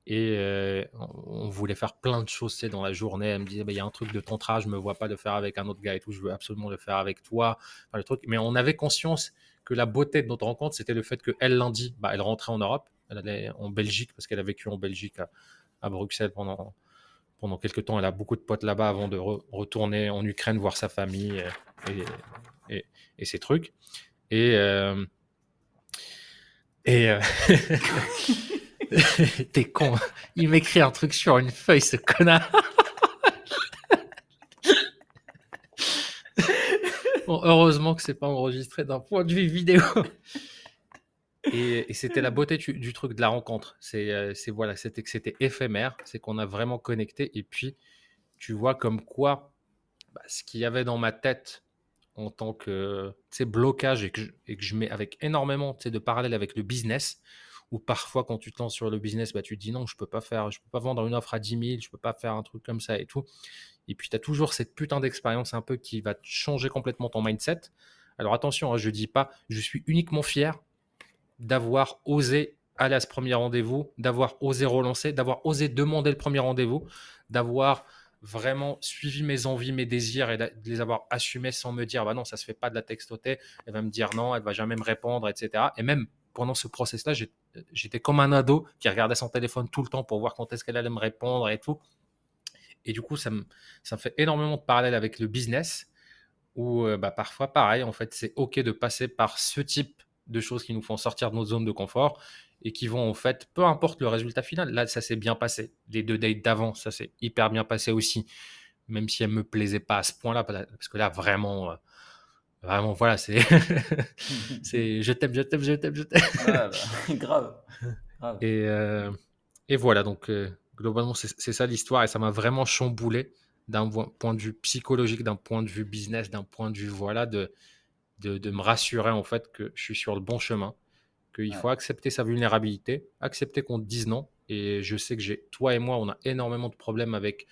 Et euh, on voulait faire plein de choses dans la journée. Elle me disait, bah, il y a un truc de tantra, je me vois pas le faire avec un autre gars et tout, je veux absolument le faire avec toi. le truc. Mais on avait conscience que la beauté de notre rencontre, c'était le fait qu'elle, lundi, bah, elle rentrait en Europe, elle allait en Belgique, parce qu'elle a vécu en Belgique à Bruxelles pendant, pendant quelques temps. Elle a beaucoup de potes là-bas avant de retourner en Ukraine voir sa famille et, et, ses trucs. Et. Euh, et. Euh, t'es con. Il m'écrit un truc sur une feuille, ce connard. heureusement, heureusement que c'est pas enregistré d'un point de vue vidéo. et, c'était la beauté du, truc de la rencontre. C'est, euh, c'est voilà, c'était que c'était éphémère, c'est qu'on a vraiment connecté. Et puis, tu vois comme quoi, bah, ce qu'il y avait dans ma tête en tant que blocage et que, je, et que je mets avec énormément de parallèles avec le business, ou parfois quand tu te lances sur le business, bah, tu dis non, je peux pas faire, je peux pas vendre une offre à 10 000, je peux pas faire un truc comme ça et tout. Et puis tu as toujours cette putain d'expérience un peu qui va changer complètement ton mindset. Alors attention, hein, je dis pas, je suis uniquement fier d'avoir osé aller à ce premier rendez-vous, d'avoir osé relancer, d'avoir osé demander le premier rendez-vous, d'avoir vraiment suivi mes envies, mes désirs et de les avoir assumés sans me dire bah non, ça se fait pas de la textoter, elle va me dire non, elle va jamais me répondre, etc. Et même pendant ce process-là, j'étais comme un ado qui regardait son téléphone tout le temps pour voir quand est-ce qu'elle allait me répondre et tout. Et du coup, ça me, ça fait énormément de parallèles avec le business où euh, bah, parfois, pareil, en fait, c'est OK de passer par ce type de choses qui nous font sortir de notre zone de confort et qui vont, en fait, peu importe le résultat final. Là, ça s'est bien passé. Les deux dates d'avant, ça s'est hyper bien passé aussi, même si elle me plaisait pas à ce point-là, parce que là, vraiment, euh, vraiment, voilà, c'est, c'est, je t'aime, je t'aime, je t'aime, je t'aime. Bah, grave, grave. Et, euh, et voilà, donc, globalement, c'est ça l'histoire et ça m'a vraiment chamboulé d'un point de vue psychologique, d'un point de vue business, d'un point de vue, voilà, de, de, me rassurer en fait que je suis sur le bon chemin, qu'il faut accepter sa vulnérabilité, accepter qu'on te dise non. Et je sais que j'ai, toi et moi, on a énormément de problèmes avec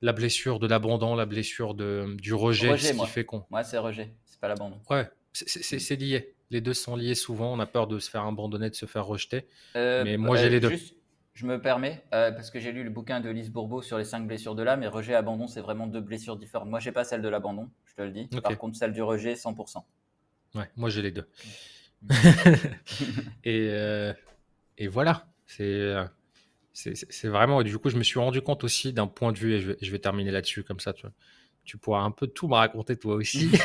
la blessure de l'abandon, la blessure de, du rejet, ce qui fait qu'on. Moi, c'est rejet, pas l'abandon. Ouais, c'est lié. Les deux sont liés souvent. On a peur de se faire abandonner, de se faire rejeter. Euh, mais moi, j'ai les deux. Je me permets, euh, parce que j'ai lu le bouquin de Lise Bourbeau sur les cinq blessures de l'âme, et rejet et abandon, c'est vraiment deux blessures différentes. Moi, j'ai pas celle de l'abandon, je te le dis. Par contre, celle du rejet, 100%. Ouais, moi, j'ai les deux. et, euh, et, voilà, euh, c'est c'est vraiment. Et du coup, je me suis rendu compte aussi d'un point de vue, et je vais, je vais terminer là-dessus, comme ça, tu, tu pourras un peu tout me raconter toi aussi.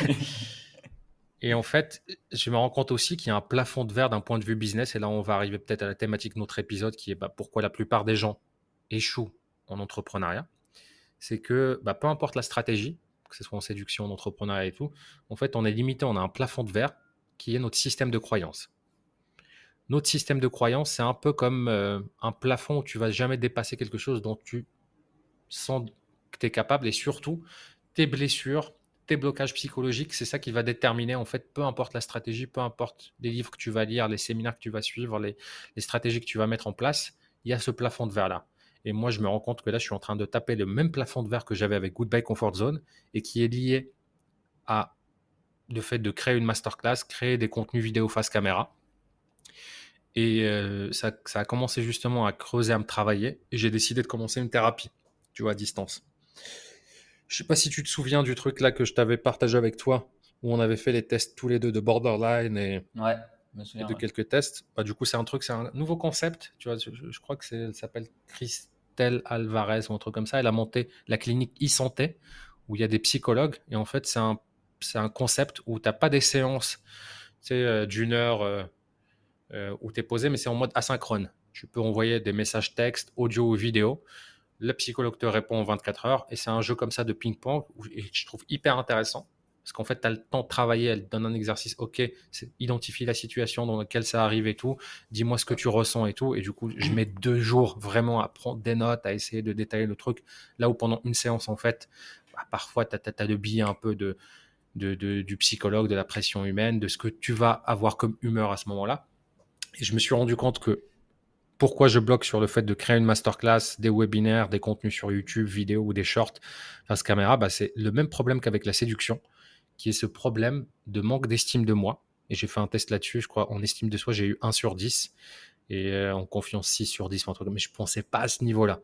Et en fait, je me rends compte aussi qu'il y a un plafond de verre d'un point de vue business. Et là, on va arriver peut-être à la thématique de notre épisode qui est bah, pourquoi la plupart des gens échouent en entrepreneuriat. C'est que bah, peu importe la stratégie, que ce soit en séduction, en entrepreneuriat et tout, en fait, on est limité, on a un plafond de verre qui est notre système de croyance. Notre système de croyance, c'est un peu comme euh, un plafond où tu vas jamais dépasser quelque chose dont tu sens que tu es capable et surtout tes blessures, tes blocages psychologiques, c'est ça qui va déterminer, en fait, peu importe la stratégie, peu importe les livres que tu vas lire, les séminaires que tu vas suivre, les, stratégies que tu vas mettre en place, il y a ce plafond de verre-là. Et moi, je me rends compte que là, je suis en train de taper le même plafond de verre que j'avais avec Goodbye Comfort Zone et qui est lié à le fait de créer une masterclass, créer des contenus vidéo face caméra. Et euh, ça, ça, a commencé justement à creuser, à me travailler. Et j'ai décidé de commencer une thérapie, tu vois, à distance. Je sais pas si tu te souviens du truc là que je t'avais partagé avec toi, où on avait fait les tests tous les deux de borderline et, ouais, de quelques tests. Bah, du coup, c'est un truc, c'est un nouveau concept. Tu vois, je, crois que c'est, s'appelle Christelle Alvarez ou un truc comme ça. Elle a monté la clinique e-santé où il y a des psychologues et en fait, c'est un, c'est un concept où tu n'as pas des séances tu sais, euh, d'une heure euh, euh, où tu es posé, mais c'est en mode asynchrone. Tu peux envoyer des messages textes, audio ou vidéo le psychologue te répond en 24 heures et c'est un jeu comme ça de ping-pong que je trouve hyper intéressant parce qu'en fait, tu as le temps de travailler, elle te donne un exercice, ok, identifie la situation dans laquelle ça arrive et tout, dis-moi ce que tu ressens et tout, et du coup, je mets deux jours vraiment à prendre des notes, à essayer de détailler le truc, là où pendant une séance, en fait, bah, parfois, tu as, le billet un peu de, du psychologue, de la pression humaine, de ce que tu vas avoir comme humeur à ce moment-là. Et je me suis rendu compte que pourquoi je bloque sur le fait de créer une masterclass, des webinaires, des contenus sur YouTube, vidéo ou des shorts face caméra, bah c'est le même problème qu'avec la séduction, qui est ce problème de manque d'estime de moi. Et j'ai fait un test là-dessus, je crois, en estime de soi, j'ai eu 1 sur 10 et euh, en confiance 6 sur 10, mais je ne pensais pas à ce niveau-là.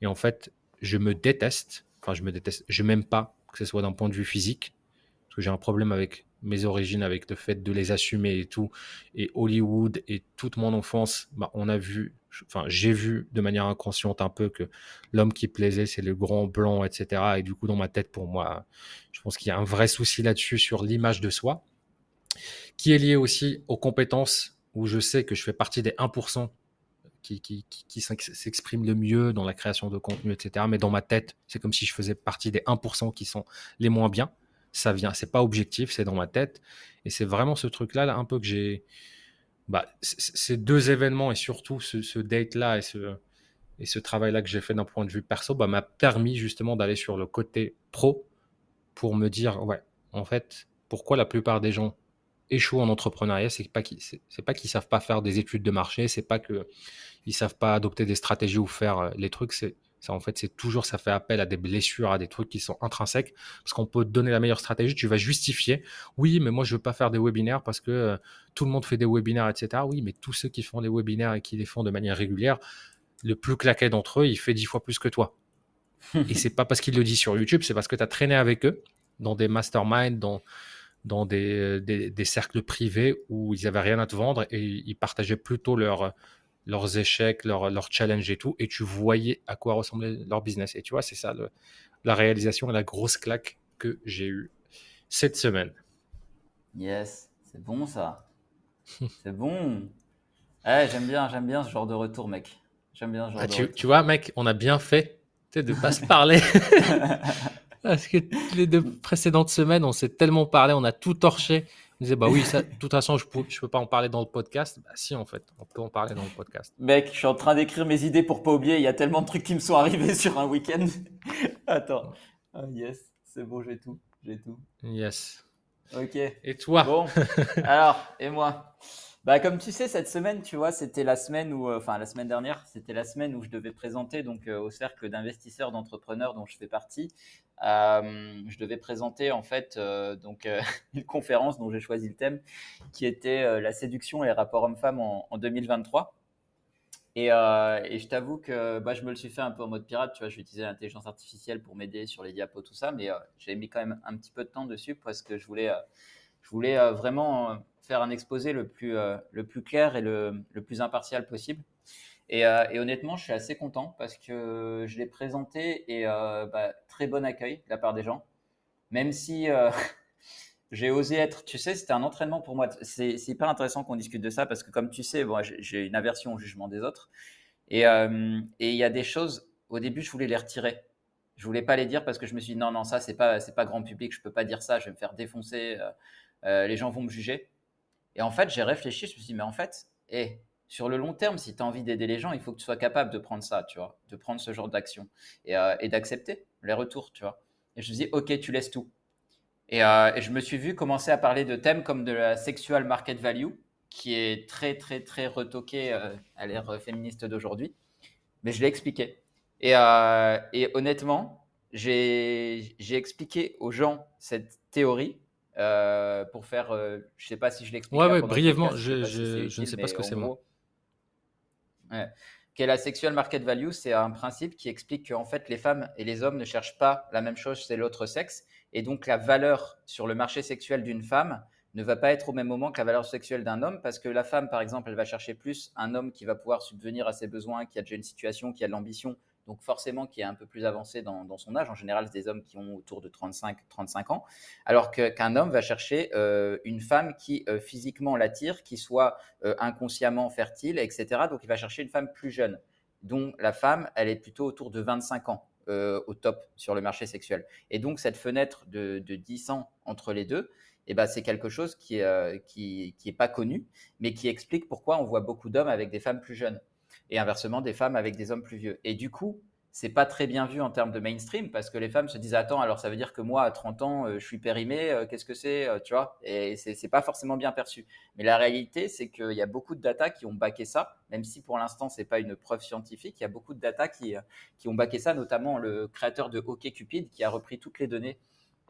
Et en fait, je me déteste, enfin je me déteste, je m'aime pas, que ce soit d'un point de vue physique, parce que j'ai un problème avec mes origines, avec le fait de les assumer et tout, et Hollywood et toute mon enfance, bah, on a vu, enfin j'ai vu de manière inconsciente un peu que l'homme qui plaisait, c'est le grand blanc, etc. Et du coup, dans ma tête, pour moi, je pense qu'il y a un vrai souci là-dessus sur l'image de soi, qui est lié aussi aux compétences, où je sais que je fais partie des 1% qui, qui, qui, s'expriment le mieux dans la création de contenu, etc. Mais dans ma tête, c'est comme si je faisais partie des 1% qui sont les moins bien ça vient. C'est pas objectif, c'est dans ma tête. Et c'est vraiment ce truc-là, là, un peu que j'ai. Bah, ces deux événements et surtout ce, date-là et ce, et ce travail-là que j'ai fait d'un point de vue perso bah, m'a permis justement d'aller sur le côté pro pour me dire, ouais, en fait, pourquoi la plupart des gens échouent en entrepreneuriat, c'est pas qu'ils c'est savent pas faire des études de marché, c'est pas que ils savent pas adopter des stratégies ou faire euh, les trucs, c'est ça en fait c'est toujours ça fait appel à des blessures, à des trucs qui sont intrinsèques parce qu'on peut te donner la meilleure stratégie, tu vas justifier. Oui, mais moi je veux pas faire des webinaires parce que euh, tout le monde fait des webinaires, etc. Oui, mais tous ceux qui font des webinaires et qui les font de manière régulière, le plus claqué d'entre eux, il fait dix fois plus que toi. et c'est pas parce qu'il le dit sur YouTube, c'est parce que tu as traîné avec eux dans des masterminds, dans dans des, des, cercles privés où ils n'avaient rien à te vendre et ils partageaient plutôt leur, leurs échecs, leurs leur challenges et tout, et tu voyais à quoi ressemblait leur business. Et tu vois, c'est ça la réalisation et la grosse claque que j'ai eue cette semaine. Yes, c'est bon ça. c'est bon. Eh, j'aime bien, j'aime bien ce genre de retour, mec. J'aime bien ce genre ah, de tu, retour. tu vois, mec, on a bien fait de ne pas se parler. Parce que les deux précédentes semaines, on s'est tellement parlé, on a tout torché. On disait, bah oui, ça, de toute façon, je ne peux, pas en parler dans le podcast. Bah si, en fait, on peut en parler dans le podcast. Mec, je suis en train d'écrire mes idées pour pas oublier. Il y a tellement de trucs qui me sont arrivés sur un week-end. Attends. Ah, yes, c'est bon, j'ai tout. J'ai tout. Yes. Ok. Et toi? Bon. Alors, et moi? Bah, comme tu sais, cette semaine, tu vois, c'était la semaine où, euh, enfin, la semaine dernière, c'était la semaine où je devais présenter donc euh, au cercle d'investisseurs, d'entrepreneurs dont je fais partie. Euh, je devais présenter en fait donc une conférence dont j'ai choisi le thème, qui était la séduction et les rapports hommes-femmes en, 2023. Et, je t'avoue que bah, je me le suis fait un peu en mode pirate, tu vois, j'ai utilisé l'intelligence artificielle pour m'aider sur les diapos, tout ça, mais j'ai mis quand même un petit peu de temps dessus parce que je voulais, je voulais vraiment faire un exposé le plus, euh, le plus clair et le, le plus impartial possible. Et, euh, et, honnêtement, je suis assez content parce que je l'ai présenté et euh, bah, très bon accueil de la part des gens. Même si j'ai osé être, tu sais, c'était un entraînement pour moi. C'est hyper intéressant qu'on discute de ça parce que, comme tu sais, bon, j'ai une aversion au jugement des autres. Et il y a des choses, au début, je voulais les retirer. Je voulais pas les dire parce que je me suis dit non, non, ça, c'est pas, pas grand public, je peux pas dire ça, je vais me faire défoncer, les gens vont me juger. Et en fait, j'ai réfléchi, je me suis dit, mais en fait, eh, sur le long terme, si tu as envie d'aider les gens, il faut que tu sois capable de prendre ça, tu vois, de prendre ce genre d'action et, euh, d'accepter les retours, tu vois. Et je me suis dit, ok, tu laisses tout. Euh, et, je me suis vu commencer à parler de thèmes comme de la sexual market value, qui est très, très, très retoqué euh, à l'ère féministe d'aujourd'hui. Mais je l'ai expliqué. Et, et honnêtement, j'ai expliqué aux gens cette théorie pour faire, je sais pas si je l'explique. Ouais, ouais brièvement, je, je, ne sais pas ce que c'est moi. Ouais. Qu'est la sexual market value C'est un principe qui explique qu'en fait les femmes et les hommes ne cherchent pas la même chose chez l'autre sexe, et donc la valeur sur le marché sexuel d'une femme ne va pas être au même moment que la valeur sexuelle d'un homme, parce que la femme, par exemple, elle va chercher plus un homme qui va pouvoir subvenir à ses besoins, qui a déjà une situation, qui a de l'ambition, donc forcément qui est un peu plus avancé dans, son âge. En général, c'est des hommes qui ont autour de 35-35 ans, alors qu'un homme va chercher euh, une femme qui euh, physiquement l'attire, qui soit euh, inconsciemment fertile, etc. Donc il va chercher une femme plus jeune, dont la femme, elle est plutôt autour de 25 ans. au top sur le marché sexuel. Et donc cette fenêtre de, 10 ans entre les deux, eh ben, c'est quelque chose qui n'est qui, qui pas connu, mais qui explique pourquoi on voit beaucoup d'hommes avec des femmes plus jeunes et inversement des femmes avec des hommes plus vieux. Et du coup, c'est pas très bien vu en termes de mainstream parce que les femmes se disent attends alors ça veut dire que moi à 30 ans euh, je suis périmé euh, qu'est-ce que c'est euh, tu vois? Et c'est pas forcément bien perçu mais la réalité c'est qu'il y a beaucoup de data qui ont baqué ça même si pour l'instant c'est pas une preuve scientifique il y a beaucoup de data qui qui ont baqué ça notamment le créateur de OkCupid qui a repris toutes les données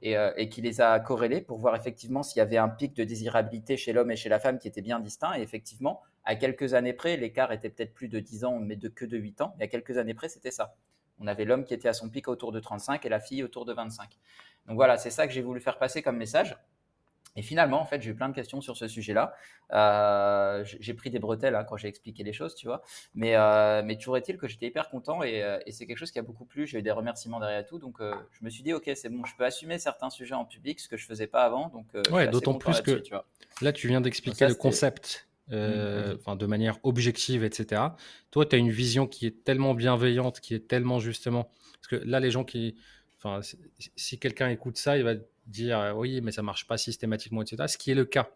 et, et, qui les a corrélées pour voir effectivement s'il y avait un pic de désirabilité chez l'homme et chez la femme qui était bien distinct. Et effectivement, à quelques années près, l'écart était peut-être plus de 10 ans, mais de que de 8 ans. Mais à quelques années près, c'était ça. On avait l'homme qui était à son pic autour de 35 et la fille autour de 25. Donc voilà, c'est ça que j'ai voulu faire passer comme message. Et finalement, en fait, j'ai eu plein de questions sur ce sujet-là. Euh, j'ai pris des bretelles hein, quand j'ai expliqué les choses, tu vois. Mais, euh, mais toujours est-il que j'étais hyper content et, euh, et c'est quelque chose qui a beaucoup plu. J'ai eu des remerciements derrière tout. Donc, je me suis dit, OK, c'est bon, je peux assumer certains sujets en public, ce que je faisais pas avant. Donc, ouais, d'autant plus que tu vois. là, tu viens d'expliquer le concept euh, mmh, de manière objective, etc. Toi, tu as une vision qui est tellement bienveillante, qui est tellement justement. Parce que là, les gens qui. Enfin, si quelqu'un écoute ça, il va dire oui, mais ça marche pas systématiquement, etc. Ce qui est le cas.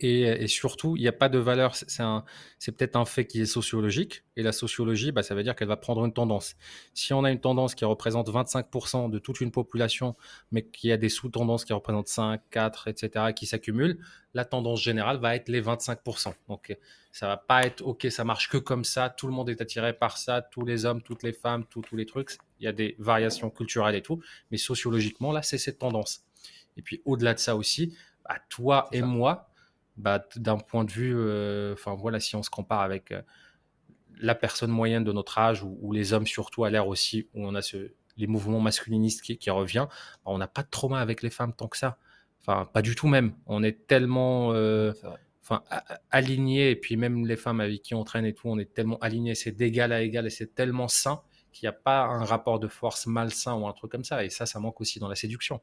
Et, surtout, il n'y a pas de valeur. C'est peut-être un fait qui est sociologique. Et la sociologie, bah, ça veut dire qu'elle va prendre une tendance. Si on a une tendance qui représente 25% de toute une population, mais qui a des sous-tendances qui représentent 5, 4, etc., qui s'accumulent, la tendance générale va être les 25%. Donc, ça va pas être OK, ça marche que comme ça. Tout le monde est attiré par ça. Tous les hommes, toutes les femmes, tous les trucs. Il y a des variations culturelles et tout. Mais sociologiquement, là, c'est cette tendance. Et puis, au-delà de ça aussi, bah, toi et moi, bah, d'un point de vue, euh, enfin voilà, si on se compare avec euh, la personne moyenne de notre âge ou, les hommes surtout à l'ère aussi où on a ce, les mouvements masculinistes qui, qui revient, bah, on n'a pas de trauma avec les femmes tant que ça. Enfin, pas du tout même. On est tellement euh, enfin, alignés et puis même les femmes avec qui on traîne et tout, on est tellement alignés, c'est d'égal à égal et c'est tellement sain qu'il n'y a pas un rapport de force malsain ou un truc comme ça. Et ça, ça manque aussi dans la séduction.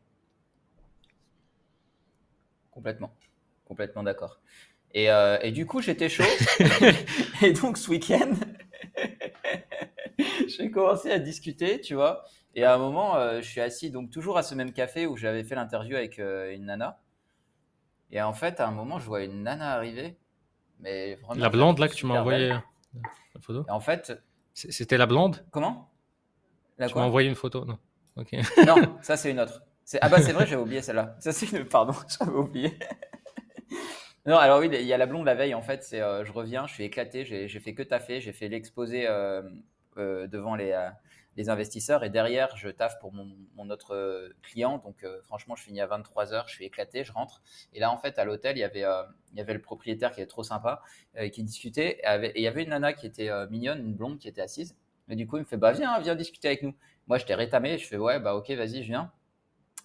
Complètement complètement d'accord. Et, euh, et, du coup, j'étais chaud. et donc, ce week-end, j'ai commencé à discuter, tu vois. Et à un moment, euh, je suis assis, donc toujours à ce même café où j'avais fait l'interview avec euh, une nana. Et en fait, à un moment, je vois une nana arriver. Mais vraiment, la blonde, là, que tu m'as envoyé la photo En fait. C'était la blonde? Comment? La Tu m'as envoyé une photo Non. non, ça, c'est une autre. Ah bah c'est vrai, j'avais oublié celle-là. Ça c'est une... Pardon, j'avais oublié. Non, alors oui, il y a la blonde la veille, en fait, euh, je reviens, je suis éclaté, j'ai fait que taffer, j'ai fait l'exposé euh, euh, devant les, les, investisseurs et derrière, je taffe pour mon, mon autre client. Donc, franchement, je finis à 23h, je suis éclaté, je rentre. Et là, en fait, à l'hôtel, il, y avait, il y avait le propriétaire qui est trop sympa, qui discutait. Et, il y avait une nana qui était mignonne, une blonde qui était assise. Et du coup, il me fait, bah viens, viens discuter avec nous. Moi, j'étais rétamé, je fais, ouais, bah ok, vas-y, je viens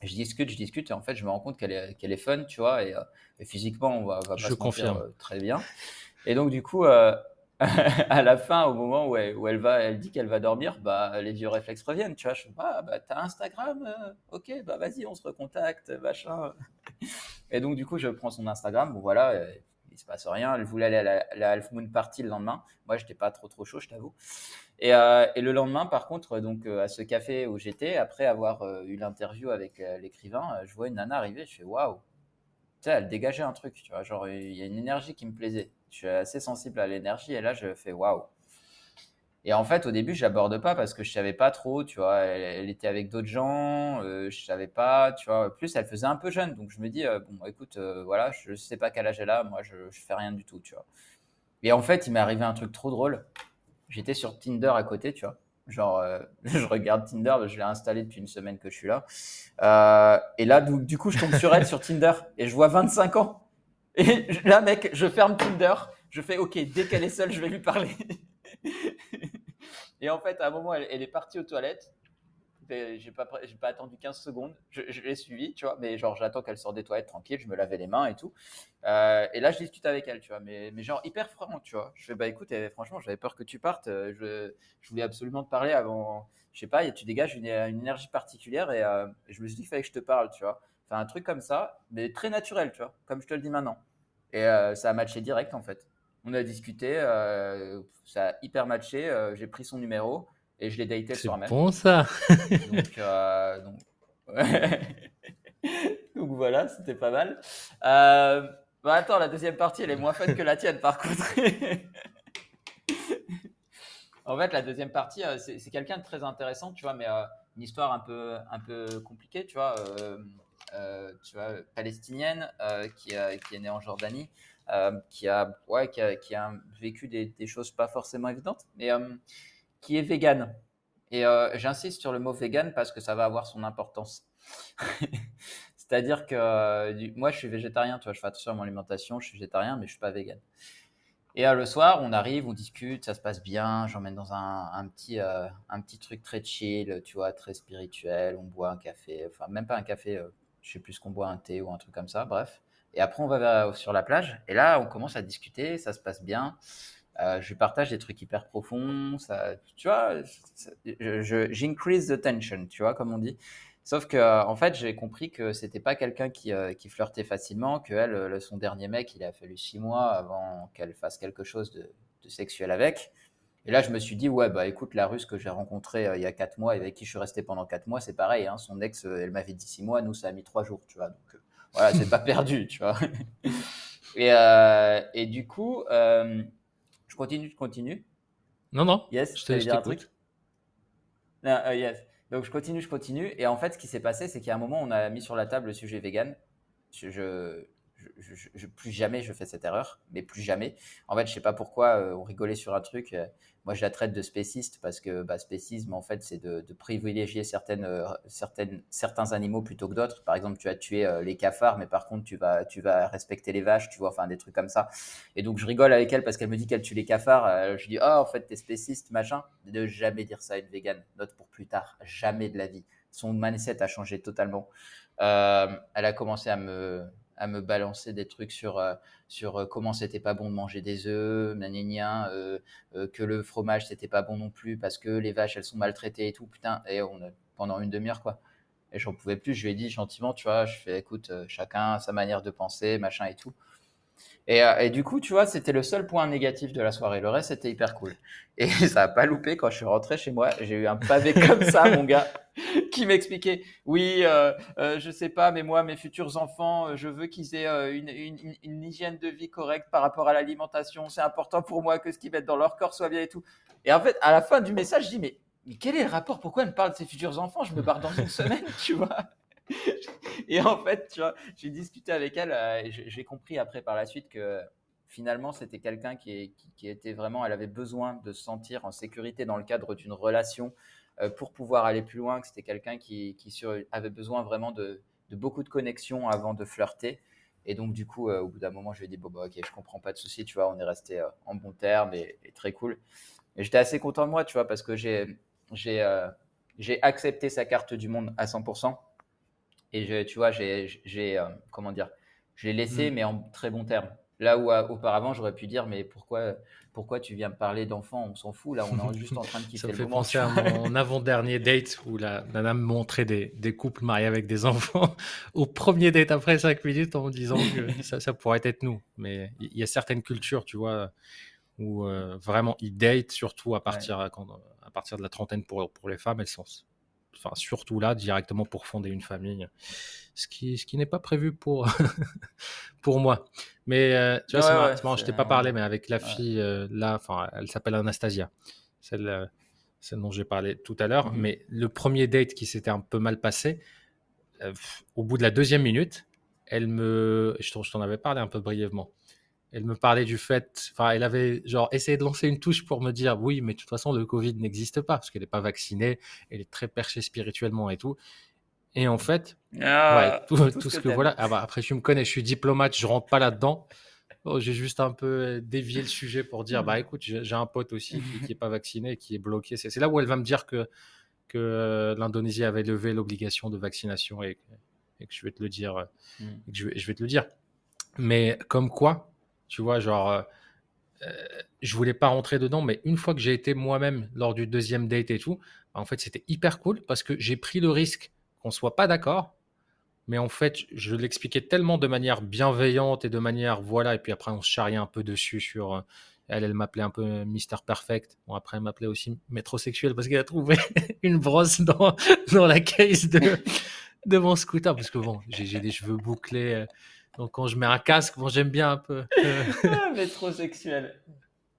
je discute, je discute, et en fait, je me rends compte qu'elle est, qu'elle est fun, tu vois, et, euh, physiquement, on va, va pas je se confirme. Euh, très bien. Et donc, du coup, euh, à la fin, au moment où elle, où elle, va, elle dit qu'elle va dormir, bah, les vieux réflexes reviennent, tu vois. Je fais, ah, bah, t'as Instagram, ok, bah, vas-y, on se recontacte, machin. Et donc, du coup, je prends son Instagram, bon, voilà, il se passe rien. Elle voulait aller à la, Half Moon Party le lendemain. Moi, j'étais pas trop trop chaud, je t'avoue. Et, euh, et, le lendemain, par contre, donc euh, à ce café où j'étais, après avoir euh, eu l'interview avec l'écrivain, je vois une nana arriver. Je fais waouh. Tu sais, elle dégageait un truc. Tu vois, genre il y a une énergie qui me plaisait. Je suis assez sensible à l'énergie et là, je fais waouh. Et en fait, au début, je l'aborde pas parce que je savais pas trop, tu vois. Elle, était avec d'autres gens, euh, je savais pas, tu vois. Plus, elle faisait un peu jeune, donc je me dis, bon, écoute, voilà, je sais pas quel âge elle a, moi, je, je fais rien du tout, tu vois. Et en fait, il m'est arrivé un truc trop drôle j'étais sur Tinder à côté, tu vois. Genre, euh, je regarde Tinder, je l'ai installé depuis une semaine que je suis là. Euh, et là, du, coup, je tombe sur elle sur Tinder et je vois 25 ans. Et là, mec, je ferme Tinder, je fais OK, dès qu'elle est seule, je vais lui parler. et en fait, à un moment, elle est partie aux toilettes j'ai pas, pas attendu 15 secondes, je, l'ai suivi, tu vois, mais genre j'attends qu'elle sorte des toilettes tranquille, je me lavais les mains et tout. Euh, et là, je discute avec elle, tu vois, mais, genre hyper franc, tu vois. Je fais, bah écoute, eh, franchement, j'avais peur que tu partes, euh, je, voulais absolument te parler avant, je sais pas, tu dégages une, une énergie particulière et euh, je me suis dit qu'il fallait que je te parle, tu vois. Enfin, un truc comme ça, mais très naturel, tu vois, comme je te le dis maintenant. Et ça a matché direct en fait. On a discuté, ça a hyper matché, j'ai pris son numéro et je l'ai daté le soir même. C'est bon ça. donc, euh, donc... voilà, c'était pas mal. Euh, bah, attends, la deuxième partie, elle est moins fun que la tienne par contre. en fait, la deuxième partie, euh, c'est quelqu'un de très intéressant, tu vois, mais une histoire un peu, un peu compliquée, tu vois, tu vois palestinienne qui, qui est née en Jordanie. Qui, a, ouais, qui, a, qui a vécu des, choses pas forcément évidentes. Mais qui est vegan. Et euh, j'insiste sur le mot vegan parce que ça va avoir son importance. C'est-à-dire que euh, moi, je suis végétarien, tu vois, je fais attention à mon alimentation, je suis végétarien, mais je suis pas vegan. Et euh, le soir, on arrive, on discute, ça se passe bien, j'emmène dans un, un petit, un petit truc très chill, tu vois, très spirituel, on boit un café, enfin même pas un café, je sais plus qu'on boit, un thé ou un truc comme ça, bref. Et après, on va sur la plage, et là, on commence à discuter, ça se passe bien. Euh, je partage des trucs hyper profonds. Tu vois, j'increase the tension, tu vois, comme on dit. Sauf que, euh, en fait, j'ai compris que c'était pas quelqu'un qui, euh, qui, flirtait facilement, que elle, son dernier mec, il a fallu six mois avant qu'elle fasse quelque chose de, de, sexuel avec. Et là, je me suis dit, ouais, bah écoute, la russe que j'ai rencontrée il y a quatre mois et avec qui je suis resté pendant quatre mois, c'est pareil. Hein, son ex, elle m'avait dit six mois, nous, ça a mis trois jours, tu vois. Donc voilà, c'est pas perdu, tu vois. et, et du coup, je continue, je continue. Non, non. Yes, je te dire un truc. yes. Donc je continue, je continue. Et en fait, ce qui s'est passé, c'est qu'à un moment, on a mis sur la table le sujet vegan. Je, je, plus jamais je fais cette erreur, mais plus jamais. En fait, je sais pas pourquoi euh, on rigolait sur un truc. Euh, moi, je la traite de spéciste parce que bah, spécisme, en fait, c'est de, privilégier certaines, euh, certains animaux plutôt que d'autres. Par exemple, tu as tué les cafards, mais par contre, tu vas, tu vas respecter les vaches, tu vois, enfin des trucs comme ça. Et donc, je rigole avec elle parce qu'elle me dit qu'elle tue les cafards. je dis, oh, en fait, t'es spéciste, machin. Ne jamais dire ça à une végane. Note pour plus tard. Jamais de la vie. Son mindset a changé totalement. elle a commencé à me à me balancer des trucs sur, euh, euh, comment c'était pas bon de manger des œufs, euh, que le fromage c'était pas bon non plus parce que les vaches elles sont maltraitées et tout. Putain, et on pendant une demi-heure quoi. Et j'en pouvais plus, je lui ai dit gentiment, tu vois, je fais écoute, chacun sa manière de penser, machin et tout. Et, et, du coup, tu vois, c'était le seul point négatif de la soirée. Le reste, c'était hyper cool. Et ça a pas loupé quand je suis rentré chez moi. J'ai eu un pavé comme ça, mon gars qui m'expliquait oui, euh, euh, je sais pas, mais moi, mes futurs enfants, euh, je veux qu'ils aient euh, une, une, une, hygiène de vie correcte par rapport à l'alimentation. C'est important pour moi que ce qu'ils mettent dans leur corps soit bien et tout. Et en fait, à la fin du message, je dis mais, mais quel est le rapport? Pourquoi elle me parle de ses futurs enfants? Je me barre dans une semaine, tu vois. et en fait, tu vois, j'ai discuté avec elle et j'ai compris après par la suite que finalement, c'était quelqu'un qui, qui, qui, était vraiment, elle avait besoin de se sentir en sécurité dans le cadre d'une relation euh, pour pouvoir aller plus loin, que c'était quelqu'un qui, avait besoin vraiment de, beaucoup de connexions avant de flirter. Et donc, du coup, euh, au bout d'un moment, je lui ai dit, bon, bah, ok, je comprends pas de souci, tu vois, on est resté euh, en bon terme et, très cool. Et j'étais assez content de moi, tu vois, parce que j'ai, j'ai, accepté sa carte du monde à 100%. Et tu vois, j'ai, comment dire, je l'ai laissé, mmh. mais en très bon terme. Là où auparavant, j'aurais pu dire, mais pourquoi, pourquoi tu viens me parler d'enfants On s'en fout, là, on est juste en train de kiffer Ça me fait penser à mon avant-dernier date où la nana me montrait des, des, couples mariés avec des enfants au premier date après 5 minutes en me disant que ça, ça pourrait être nous. Mais il y a certaines cultures, tu vois, où euh, vraiment ils datent, surtout à partir, à partir de la trentaine pour, pour les femmes, elles sont enfin, surtout là, directement pour fonder une famille. Ce qui, ce qui n'est pas prévu pour, pour moi. Mais euh, tu vois, c'est marrant, je t'ai pas parlé, mais avec la fille euh, là, enfin, elle s'appelle Anastasia, celle, euh, celle dont j'ai parlé tout à l'heure. Mhm. Mais le premier date qui s'était un peu mal passé, au bout de la deuxième minute, elle me, je t'en avais parlé un peu brièvement elle me parlait du fait, enfin, elle avait genre essayé de lancer une touche pour me dire oui, mais de toute façon, le Covid n'existe pas parce qu'elle n'est pas vaccinée, elle est très perchée spirituellement et tout. Et en fait, ah, tout, ce que, voilà. Ah bah, après, tu me connais, je suis diplomate, je rentre pas là-dedans. Oh, j'ai juste un peu dévié le sujet pour dire bah écoute, j'ai un pote aussi qui, n'est pas vacciné, qui est bloqué. C'est là où elle va me dire que que euh, l'Indonésie avait levé l'obligation de vaccination et, que je vais te le dire, hmm. je, vais, je vais te le dire. Mais comme quoi, tu vois, genre, euh, euh, je voulais pas rentrer dedans, mais une fois que j'ai été moi-même lors du deuxième date et tout, bah, en fait, c'était hyper cool parce que j'ai pris le risque qu'on soit pas d'accord. Mais en fait, je l'expliquais tellement de manière bienveillante et de manière, voilà, et puis après, on se charriait un peu dessus sur. Euh, elle, elle m'appelait un peu Mister Perfect. Bon, après, elle m'appelait aussi métrosexuel parce qu'elle a trouvé une brosse dans, dans la case de, de mon scooter. Parce que bon, j'ai des cheveux bouclés. Donc quand je mets un casque, bon, j'aime bien un peu. ah, métrosexuel.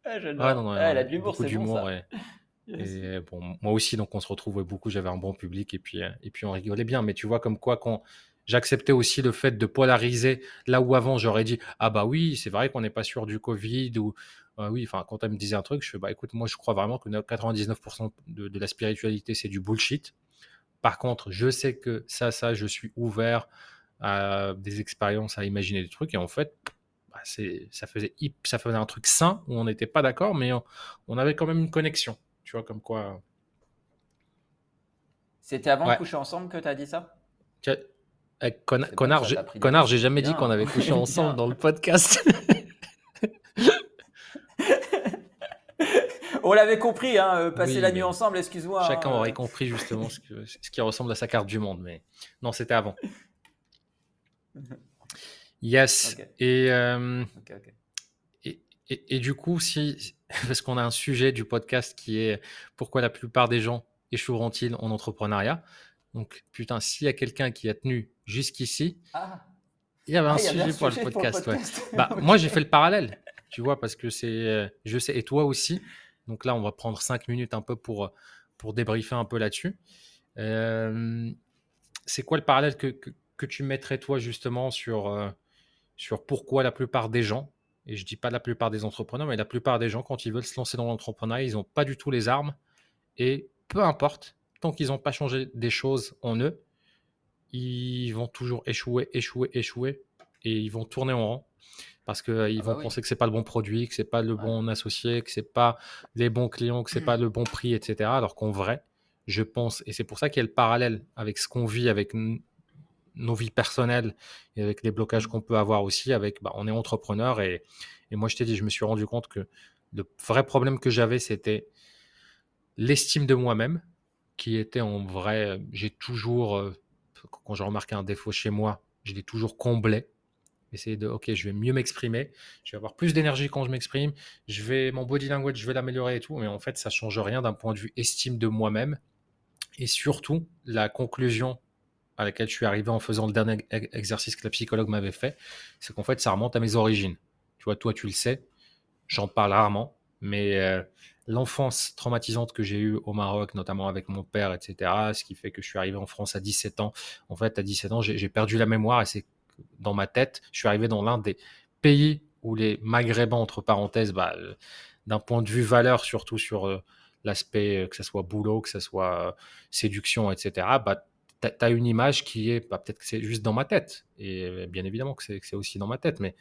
Ah, ah, non, non, ah, elle a de l'humour, c'est bon ça. Et bon, moi aussi, donc on se retrouvait beaucoup, j'avais un bon public et puis, euh, et puis on rigolait bien. Mais tu vois, comme quoi, quand j'acceptais aussi le fait de polariser, là où avant j'aurais dit Ah bah oui, c'est vrai qu'on n'est pas sûr du Covid ou ah oui, enfin, quand elle me disait un truc, je fais Bah écoute, moi je crois vraiment que 99% de, de la spiritualité c'est du bullshit. Par contre, je sais que ça, ça, je suis ouvert à des expériences, à imaginer des trucs. Et en fait, bah, c'est, ça, faisait, ça faisait un truc sain où on n'était pas d'accord, mais on, avait quand même une connexion. Tu vois, comme quoi. C'était avant de coucher ensemble que tu as dit ça? Eh, Connard, j'ai, connard, j'ai jamais dit qu'on avait couché ensemble dans le podcast. On l'avait compris, hein, euh, passer la nuit ensemble, excuse-moi. Chacun hein. aurait compris justement ce, ce, qui ressemble à sa carte du monde, mais non, c'était avant. Yes. Euh, et, et, du coup, si, parce qu'on a un sujet du podcast qui est pourquoi la plupart des gens échoueront-ils en entrepreneuriat? Donc, putain, s'il y a quelqu'un qui a tenu jusqu'ici, ah. il y avait un ah, sujet, pour, le podcast. Bah, moi, j'ai fait le parallèle, tu vois, parce que c'est, euh, je sais, et toi aussi. Donc là, on va prendre cinq minutes un peu pour, pour débriefer un peu là-dessus. Euh, c'est quoi le parallèle que, que, tu mettrais, toi, justement, sur, euh, sur pourquoi la plupart des gens, et je dis pas la plupart des entrepreneurs, mais la plupart des gens, quand ils veulent se lancer dans l'entrepreneuriat, ils n'ont pas du tout les armes. Et peu importe, tant qu'ils n'ont pas changé des choses en eux, ils vont toujours échouer, échouer, échouer, et ils vont tourner en rond parce qu'ils euh, ils ah vont bah penser que c'est pas le bon produit, que c'est pas le bon associé, que c'est pas les bons clients, que c'est pas le bon prix, etc. Alors qu'en vrai, je pense, et c'est pour ça qu'il y a le parallèle avec ce qu'on vit, avec nos vies personnelles et avec les blocages qu'on peut avoir aussi. Avec, bah, on est entrepreneur et, et moi je t'ai dit, je me suis rendu compte que le vrai problème que j'avais, c'était l'estime de moi-même, qui était en vrai, euh, j'ai toujours, euh, quand je remarquais un défaut chez moi, je l'ai toujours comblé. Essayer de, ok, je vais mieux m'exprimer, je vais avoir plus d'énergie quand je m'exprime, je vais, mon body language, je vais l'améliorer et tout, mais en fait, ça change rien d'un point de vue estime de moi-même. Et surtout, la conclusion à laquelle je suis arrivé en faisant le dernier exercice que la psychologue m'avait fait, c'est qu'en fait, ça remonte à mes origines. Tu vois, toi, tu le sais, j'en parle rarement, mais euh, l'enfance traumatisante que j'ai eue au Maroc, notamment avec mon père, etc., ce qui fait que je suis arrivé en France à 17 ans. En fait, à 17 ans, j'ai perdu la mémoire et c'est dans ma tête, je suis arrivé dans l'un des pays où les Maghrébins, entre parenthèses, bah, euh, d'un point de vue valeur, surtout sur euh, l'aspect, que ce soit boulot, que ce soit séduction, etc., bah, tu as une image qui est, bah, peut-être que c'est juste dans ma tête, et bien évidemment que c'est aussi dans ma tête, mais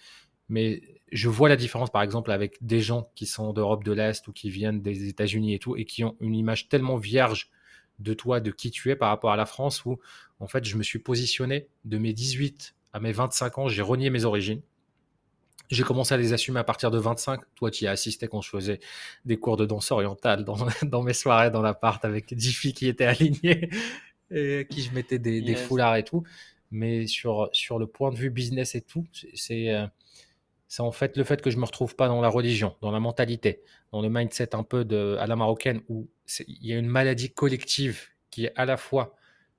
mais je vois la différence, par exemple, avec des gens qui sont d'Europe de l'Est ou qui viennent des États-Unis et tout, et qui ont une image tellement vierge de toi, de qui tu es par rapport à la France, où en fait, je me suis positionné de mes 18 à mes 25 ans, j'ai renié mes origines. J'ai commencé à les assumer à partir de 25. Toi, tu y as assisté quand je faisais des cours de danse orientale dans, dans mes soirées dans l'appart avec 10 filles qui étaient alignées et qui je mettais des, foulards et tout. Mais sur, sur le point de vue business et tout, c'est euh, c'est en fait le fait que je me retrouve pas dans la religion, dans la mentalité, dans le mindset un peu de, à la marocaine où il y a une maladie collective qui est à la fois.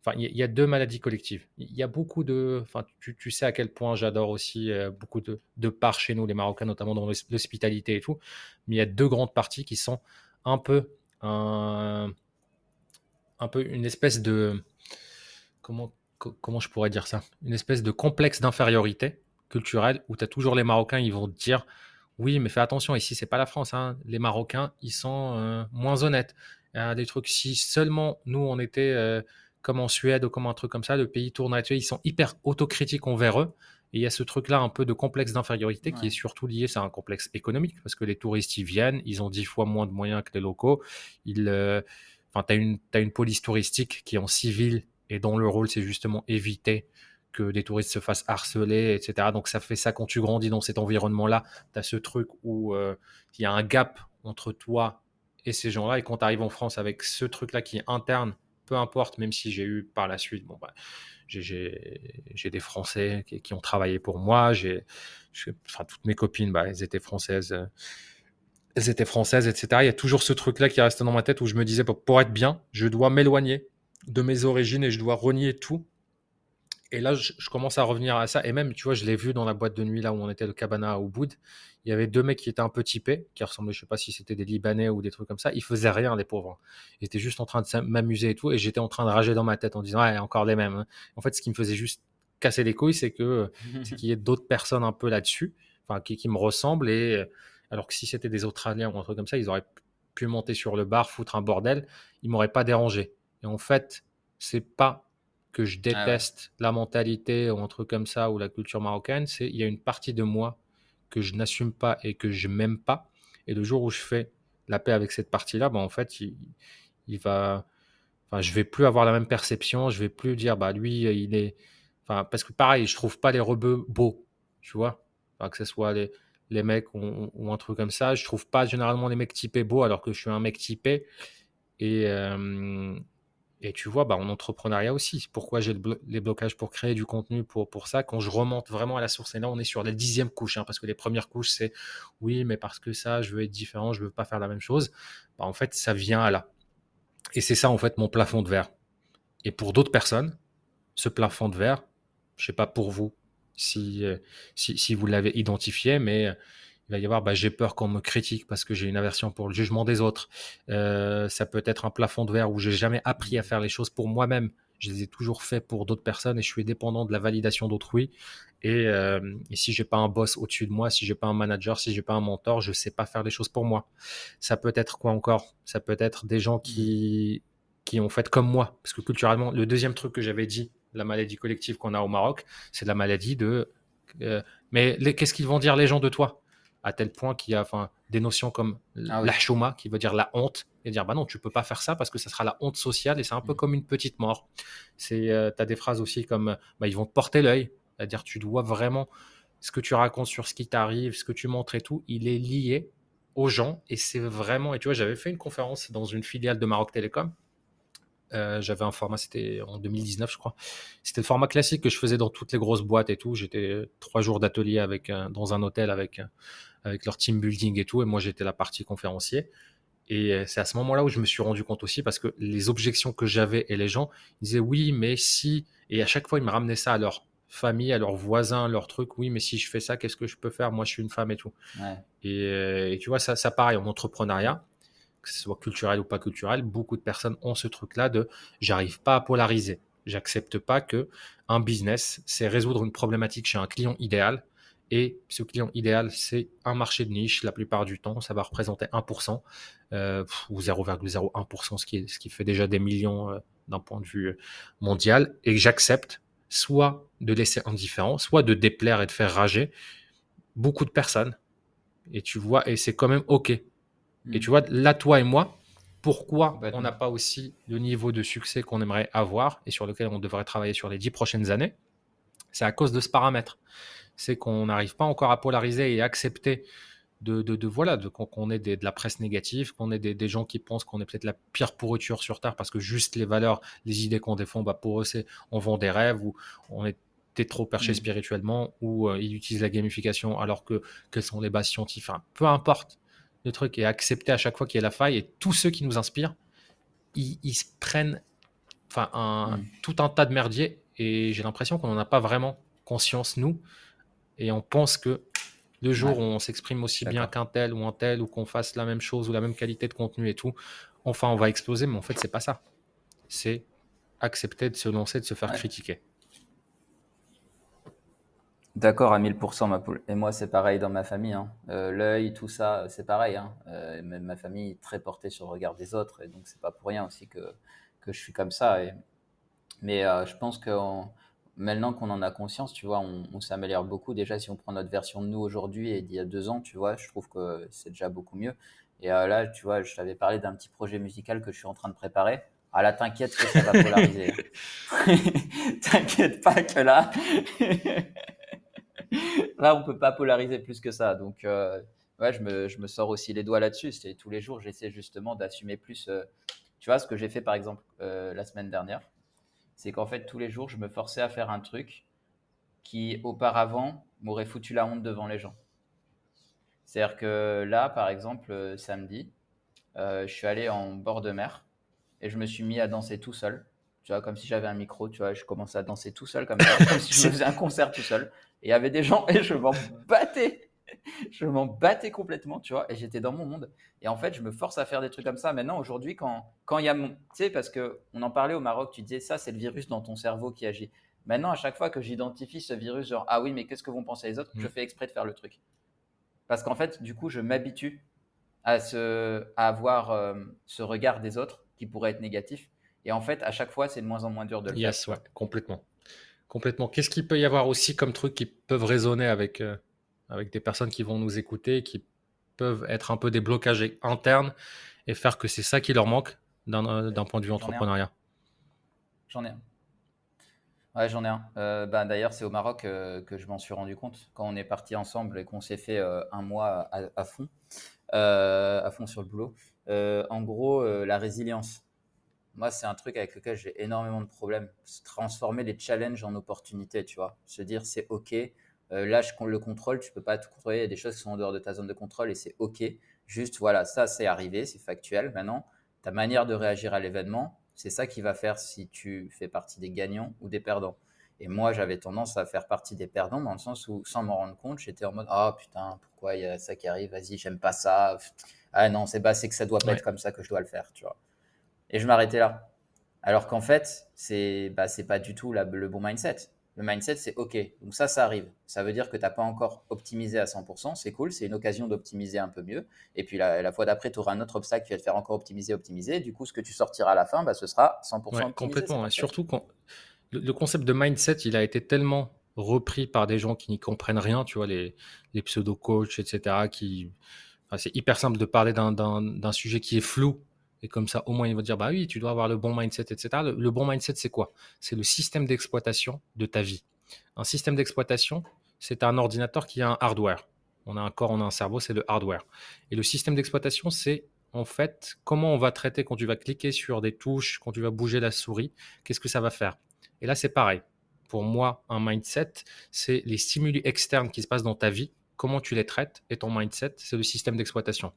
Enfin, il y, a deux maladies collectives. Il y a beaucoup de. Enfin, tu, sais à quel point j'adore aussi euh, beaucoup de, de parts chez nous, les Marocains, notamment dans l'hospitalité et tout. Mais il y a deux grandes parties qui sont un peu un, un peu une espèce de. Comment, comment je pourrais dire ça? Une espèce de complexe d'infériorité culturel où tu as toujours les Marocains, ils vont te dire oui, mais fais attention, ici, c'est pas la France. Hein. Les Marocains, ils sont euh, moins honnêtes. A des trucs, si seulement nous, on était euh, comme en Suède ou comme un truc comme ça, le pays tourne actuel, ils sont hyper autocritiques envers eux. Et il y a ce truc-là un peu de complexe d'infériorité qui est surtout lié, c'est un complexe économique, parce que les touristes, ils viennent, ils ont dix fois moins de moyens que les locaux. Ils, euh, enfin, tu as une, une police touristique qui est en civil et dont le rôle, c'est justement éviter que des touristes se fassent harceler, etc. Donc ça fait ça quand tu grandis dans cet environnement-là, tu as ce truc où euh, il y a un gap entre toi et ces gens-là. Et quand tu arrives en France avec ce truc-là qui est interne, peu importe, même si j'ai eu par la suite, bon, bah, j'ai des Français qui, ont travaillé pour moi, enfin, toutes mes copines, bah, elles étaient françaises. Elles étaient françaises, etc. Il y a toujours ce truc-là qui reste dans ma tête où je me disais, pour être bien, je dois m'éloigner de mes origines et je dois renier tout et là, je, commence à revenir à ça. Et même, tu vois, je l'ai vu dans la boîte de nuit là où on était, le cabana à Ubud. Il y avait deux mecs qui étaient un peu typés, qui ressemblaient, je sais pas si c'était des Libanais ou des trucs comme ça. Ils faisaient rien, les pauvres. Ils étaient juste en train de m'amuser et tout. Et j'étais en train de rager dans ma tête en disant, ouais, encore les mêmes. Hein. En fait, ce qui me faisait juste casser les couilles, c'est que qu'il y ait d'autres personnes un peu là-dessus, enfin, qui, qui, me ressemblent. Et alors que si c'était des Australiens ou un truc comme ça, ils auraient pu monter sur le bar, foutre un bordel. Ils m'auraient pas dérangé. Et en fait, c'est pas que je ah déteste la mentalité ou un truc comme ça ou la culture marocaine, c'est il y a une partie de moi que je n'assume pas et que je m'aime pas. Et le jour où je fais la paix avec cette partie-là, bah, en fait, il, il, va, enfin, je vais plus avoir la même perception. Je vais plus dire, bah lui, il est, enfin, parce que pareil, je trouve pas les rebeux beaux, tu vois, que ce soit les, les mecs ou, un truc comme ça. Je trouve pas généralement les mecs typés beaux alors que je suis un mec typé. Et, euh, Et tu vois, bah, en entrepreneuriat aussi, pourquoi j'ai les blocages pour créer du contenu pour, pour ça, quand je remonte vraiment à la source, et là on est sur la dixième couche, hein, parce que les premières couches c'est oui, mais parce que ça, je veux être différent, je veux pas faire la même chose, bah, en fait ça vient à là. Et c'est ça en fait mon plafond de verre. Et pour d'autres personnes, ce plafond de verre, je sais pas pour vous si, euh, si, si vous l'avez identifié, mais il va y avoir, bah, j'ai peur qu'on me critique parce que j'ai une aversion pour le jugement des autres. Euh, ça peut être un plafond de verre où j'ai jamais appris à faire les choses pour moi-même. Je les ai toujours fait pour d'autres personnes et je suis dépendant de la validation d'autrui. Et, euh, et, si j'ai pas un boss au-dessus de moi, si j'ai pas un manager, si j'ai pas un mentor, je sais pas faire les choses pour moi. Ça peut être quoi encore? Ça peut être des gens qui qui ont fait comme moi, parce que culturellement, le deuxième truc que j'avais dit, la maladie collective qu'on a au Maroc, c'est la maladie de. Euh, mais qu'est-ce qu'ils vont dire les gens de toi? À tel point qu'il y a enfin, des notions comme ah la qui veut dire la honte, et dire bah non, tu peux pas faire ça parce que ça sera la honte sociale et c'est un peu mm. comme une petite mort. C'est, euh, tu as des phrases aussi comme bah, ils vont te porter l'œil, c'est-à-dire tu dois vraiment ce que tu racontes sur ce qui t'arrive, ce que tu montres et tout, il est lié aux gens et c'est vraiment. Et tu vois, j'avais fait une conférence dans une filiale de Maroc Télécom euh, j'avais un format, c'était en 2019, je crois. C'était le format classique que je faisais dans toutes les grosses boîtes et tout. J'étais trois jours d'atelier avec dans un hôtel avec avec leur team building et tout, et moi j'étais la partie conférencier. Et euh, c'est à ce moment-là où je me suis rendu compte aussi parce que les objections que j'avais et les gens ils disaient oui, mais si et à chaque fois ils me ramenaient ça à leur famille, à leurs voisins, à leur truc. Oui, mais si je fais ça, qu'est-ce que je peux faire? Moi, je suis une femme et tout. Et, euh, et, tu vois, ça, ça pareil en entrepreneuriat que ce soit culturel ou pas culturel, beaucoup de personnes ont ce truc-là de j'arrive pas à polariser. J'accepte pas que un business, c'est résoudre une problématique chez un client idéal. Et ce client idéal, c'est un marché de niche. La plupart du temps, ça va représenter 1% euh, ou 0,01%, ce qui, fait déjà des millions euh, d'un point de vue mondial. Et j'accepte soit de laisser indifférent, soit de déplaire et de faire rager beaucoup de personnes. Et tu vois, et c'est quand même OK. Et tu vois, là, toi et moi, pourquoi on n'a pas aussi le niveau de succès qu'on aimerait avoir et sur lequel on devrait travailler sur les dix prochaines années? C'est à cause de ce paramètre. C'est qu'on n'arrive pas encore à polariser et accepter de, de, voilà, de, qu'on ait de la presse négative, qu'on ait des, gens qui pensent qu'on est peut-être la pire pourriture sur Terre parce que juste les valeurs, les idées qu'on défend, bah pour eux, c'est on vend des rêves ou on est trop perché mm. spirituellement ou euh, ils utilisent la gamification alors que quelles sont les bases scientifiques, enfin, peu importe le truc et accepter à chaque fois qu'il y a la faille. Et tous ceux qui nous inspirent, ils, se prennent enfin, un, mm. tout un tas de merdier. Et j'ai l'impression qu'on n'en a pas vraiment conscience, nous. Et on pense que le jour où on s'exprime aussi bien qu'un tel ou un tel, ou qu'on fasse la même chose ou la même qualité de contenu et tout, enfin, on va exploser. Mais en fait, c'est pas ça. C'est accepter de se lancer, de se faire critiquer. D'accord à 1000%, ma poule. Et moi, c'est pareil dans ma famille. Hein. Euh, l'œil, tout ça, c'est pareil. Hein. Euh, même ma famille est très portée sur le regard des autres. Et donc, c'est pas pour rien aussi que, que je suis comme ça. Et... Mais euh, je pense que maintenant qu'on en a conscience, tu vois, on, s'améliore beaucoup. Déjà, si on prend notre version de nous aujourd'hui et d'il y a deux ans, tu vois, je trouve que c'est déjà beaucoup mieux. Et là, tu vois, je t'avais parlé d'un petit projet musical que je suis en train de préparer. Ah là, t'inquiète que ça va polariser. t'inquiète pas que là. là, on peut pas polariser plus que ça. Donc, euh, ouais, je me, je me, sors aussi les doigts là-dessus. C'est tous les jours, j'essaie justement d'assumer plus. Euh, tu vois, ce que j'ai fait par exemple euh, la semaine dernière, c'est qu'en fait, tous les jours, je me forçais à faire un truc qui, auparavant, m'aurait foutu la honte devant les gens. C'est-à-dire que là, par exemple, samedi, je suis allé en bord de mer et je me suis mis à danser tout seul. Tu vois, comme si j'avais un micro, tu vois, je commençais à danser tout seul comme ça, comme si je faisais un concert tout seul. Et il y avait des gens et je m'en battais. Je m'en battais complètement, tu vois, et j'étais dans mon monde. Et en fait, je me force à faire des trucs comme ça. Maintenant, aujourd'hui, quand quand il y a mon, tu sais, parce que on en parlait au Maroc, tu disais ça, c'est le virus dans ton cerveau qui agit. Maintenant, à chaque fois que j'identifie ce virus, genre ah oui, mais qu'est-ce que vont penser les autres, je mm. fais exprès de faire le truc. Parce qu'en fait, du coup, je m'habitue à ce, à avoir euh, ce regard des autres qui pourrait être négatif. Et en fait, à chaque fois, c'est de moins en moins dur de le yes, faire. Ouais, complètement. Complètement. Qu'est-ce qu'il peut y avoir aussi comme trucs qui peuvent résonner avec, euh, avec des personnes qui vont nous écouter, qui peuvent être un peu des blocages internes et faire que c'est ça qui leur manque d'un euh, point de vue entrepreneuriat? J'en ai un. Ouais, j'en ai un. Euh, bah, D'ailleurs, c'est au Maroc que je m'en suis rendu compte quand on est parti ensemble et qu'on s'est fait un mois à, à fond, à fond sur le boulot. en gros, la résilience. Moi, c'est un truc avec lequel j'ai énormément de problèmes. Transformer les challenges en opportunités, tu vois. Se dire, c'est OK, euh, lâche le contrôle, tu peux pas tout contrôler. Il y a des choses qui sont en dehors de ta zone de contrôle et c'est OK. Juste, voilà, ça, c'est arrivé, c'est factuel. Maintenant, ta manière de réagir à l'événement, c'est ça qui va faire si tu fais partie des gagnants ou des perdants. Et moi, j'avais tendance à faire partie des perdants dans le sens où, sans m'en rendre compte, j'étais en mode Ah putain, pourquoi il y a ça qui arrive? Vas-y, j'aime pas ça. Ah non, c'est pas, c'est que ça doit pas être comme ça que je dois le faire, tu vois. Et je m'arrêtais là. Alors qu'en fait, c'est bah, pas du tout le bon mindset. Le mindset, c'est OK. Donc ça, ça arrive. Ça veut dire que tu n'as pas encore optimisé à 100%. C'est cool. C'est une occasion d'optimiser un peu mieux. Et puis la, fois d'après, tu auras un autre obstacle qui va te faire encore optimiser, optimiser. Du coup, ce que tu sortiras à la fin, bah, ce sera 100% Complètement. surtout quand le, concept de mindset, il a été tellement repris par des gens qui n'y comprennent rien. Tu vois, les, les pseudo-coachs, etc. Qui... c'est hyper simple de parler d'un sujet qui est flou et comme ça, au moins, il va dire, bah oui, tu dois avoir le bon mindset, etc. Le, bon mindset, c'est quoi? C'est le système d'exploitation de ta vie. Un système d'exploitation, c'est un ordinateur qui a un hardware. On a un corps, on a un cerveau, c'est le hardware. Et le système d'exploitation, c'est en fait comment on va traiter quand tu vas cliquer sur des touches, quand tu vas bouger la souris, qu'est-ce que ça va faire? Et là, c'est pareil. Pour moi, un mindset, c'est les stimuli externes qui se passent dans ta vie comment tu les traites et ton mindset, c'est le système d'exploitation.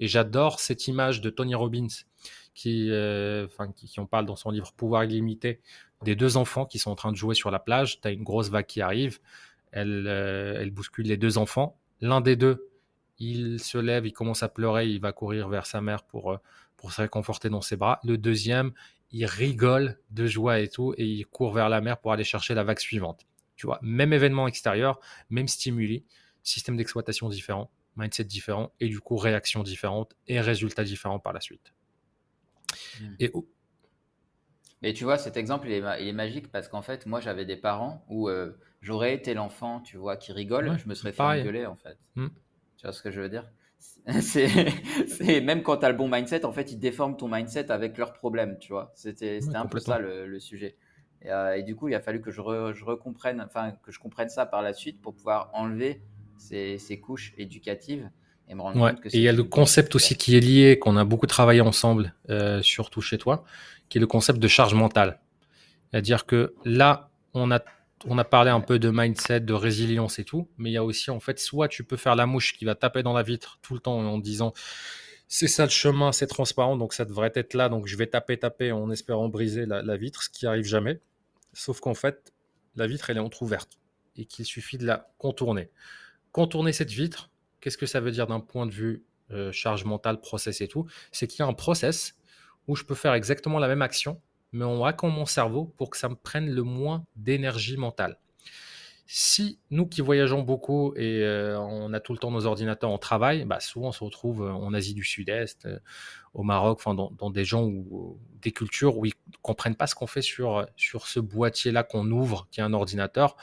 Et j'adore cette image de Tony Robbins qui, euh, qui, en parle dans son livre Pouvoir illimité, des deux enfants qui sont en train de jouer sur la plage. Tu as une grosse vague qui arrive, elle, euh, elle bouscule les deux enfants. L'un des deux, il se lève, il commence à pleurer, il va courir vers sa mère pour, euh, pour se réconforter dans ses bras. Le deuxième, il rigole de joie et tout, et il court vers la mer pour aller chercher la vague suivante. Tu vois, même événement extérieur, même stimuli système d'exploitation différent, mindset différent, et du coup réaction différente et résultats différents par la suite. Hmm. Et Mais tu vois, cet exemple, il est, magique parce qu'en fait, moi, j'avais des parents où euh, j'aurais été l'enfant, tu vois, qui rigole, je me serais fait engueuler, en fait. Hmm. Tu vois ce que je veux dire? C'est même quand tu as le bon mindset, en fait, ils déforment ton mindset avec leurs problèmes, tu vois. C'était un peu ça le, sujet. Euh, et, du coup, il a fallu que je, je recomprenne, enfin, que je comprenne ça par la suite pour pouvoir enlever ces, couches éducatives. Et, me rendre compte que et il y a le concept aussi qui est lié, qu'on a beaucoup travaillé ensemble, euh, surtout chez toi, qui est le concept de charge mentale. C'est-à-dire que là, on a, on a parlé un peu de mindset, de résilience et tout, mais il y a aussi, en fait, soit tu peux faire la mouche qui va taper dans la vitre tout le temps en disant c'est ça le chemin, c'est transparent, donc ça devrait être là, donc je vais taper, taper en espérant briser la, la vitre, ce qui arrive jamais. Sauf qu'en fait, la vitre, elle est entrouverte et qu'il suffit de la contourner contourner cette vitre, qu'est-ce que ça veut dire d'un point de vue euh, charge mentale, process et tout? C'est qu'il y a un process où je peux faire exactement la même action, mais on hackant mon cerveau pour que ça me prenne le moins d'énergie mentale. Si nous qui voyageons beaucoup et euh, on a tout le temps nos ordinateurs en travail, bah souvent on se retrouve euh, en Asie du Sud-Est, au Maroc, dans, des gens ou des cultures où ils comprennent pas ce qu'on fait sur, sur ce boîtier-là qu'on ouvre, qui est un ordinateur.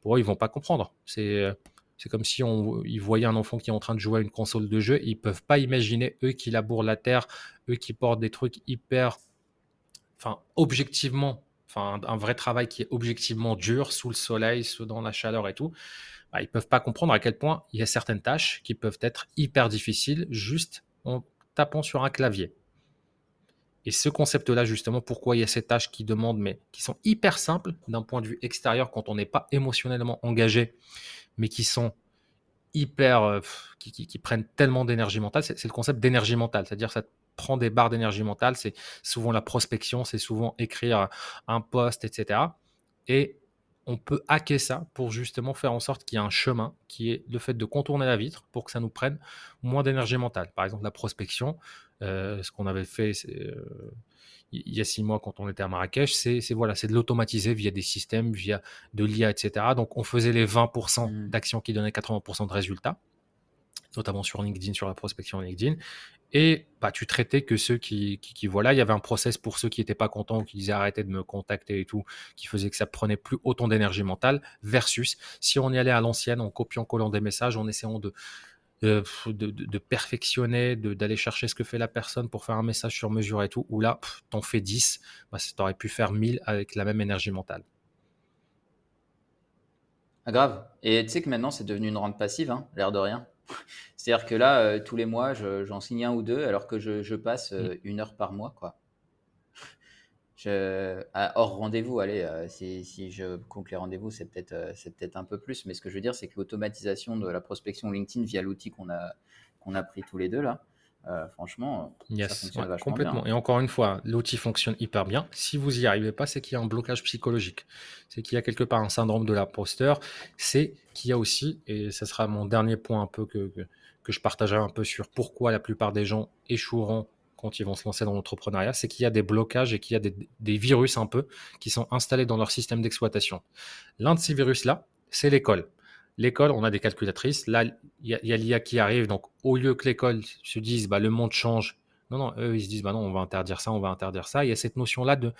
Pour eux, ils vont pas comprendre. C'est c'est comme si on, ils voyaient un enfant qui est en train de jouer à une console de jeu. Ils peuvent pas imaginer eux qui labourent la terre, eux qui portent des trucs hyper, enfin objectivement, enfin un vrai travail qui est objectivement dur sous le soleil, sous dans la chaleur et tout. Bah, ils peuvent pas comprendre à quel point il y a certaines tâches qui peuvent être hyper difficiles juste en tapant sur un clavier. Et ce concept-là, justement, pourquoi il y a ces tâches qui demandent, mais qui sont hyper simples d'un point de vue extérieur quand on n'est pas émotionnellement engagé mais qui sont hyper, euh, qui, prennent tellement d'énergie mentale. C'est le concept d'énergie mentale, c'est-à-dire ça prend des barres d'énergie mentale. C'est souvent la prospection, c'est souvent écrire un post, etc. Et on peut hacker ça pour justement faire en sorte qu'il y ait un chemin qui est le fait de contourner la vitre pour que ça nous prenne moins d'énergie mentale. Par exemple, la prospection, euh, ce qu'on avait fait, euh, il y a six mois quand on était à Marrakech, c'est voilà, c'est de l'automatiser via des systèmes, via de l'IA, etc. Donc on faisait les 20% mmh. d'actions qui donnaient 80% de résultats, notamment sur LinkedIn, sur la prospection LinkedIn. Et bah, tu traitais que ceux qui, qui, voilà, il y avait un process pour ceux qui n'étaient pas contents, qui disaient arrêtez de me contacter et tout, qui faisait que ça prenait plus autant d'énergie mentale, versus si on y allait à l'ancienne en copiant, collant des messages, en essayant de, de, de, perfectionner, d'aller chercher ce que fait la personne pour faire un message sur mesure et tout, ou là, t'en fais 10, bah, t'aurais pu faire 1000 avec la même énergie mentale. Ah, grave. Et tu sais que maintenant, c'est devenu une rente passive, hein, l'air de rien. C'est-à-dire que là, euh, tous les mois, j'en signe un ou deux, alors que je, passe euh, mm. une heure par mois, quoi. Hors rendez-vous, allez, euh, si, si, je compte les rendez-vous, c'est peut-être euh, c'est peut-être un peu plus, mais ce que je veux dire, c'est que l'automatisation de la prospection LinkedIn via l'outil qu'on a, qu'on a pris tous les deux là, euh, franchement, ça fonctionne complètement. Et encore une fois, l'outil fonctionne hyper bien. Si vous y arrivez pas, c'est qu'il y a un blocage psychologique. C'est qu'il y a quelque part un syndrome de l'imposteur. C'est qu'il y a aussi, et ce sera mon dernier point un peu que, que, que je partagerai un peu sur pourquoi la plupart des gens échoueront quand ils vont se lancer dans l'entrepreneuriat, c'est qu'il y a des blocages et qu'il y a des, virus un peu qui sont installés dans leur système d'exploitation. L'un de ces virus-là, c'est l'école. L'école, on a des calculatrices. Là, il y a, l'IA qui arrive. Donc, au lieu que l'école se dise, bah, le monde change. Non, non, eux, ils se disent, bah non, on va interdire ça, on va interdire ça. Il y a cette notion-là de,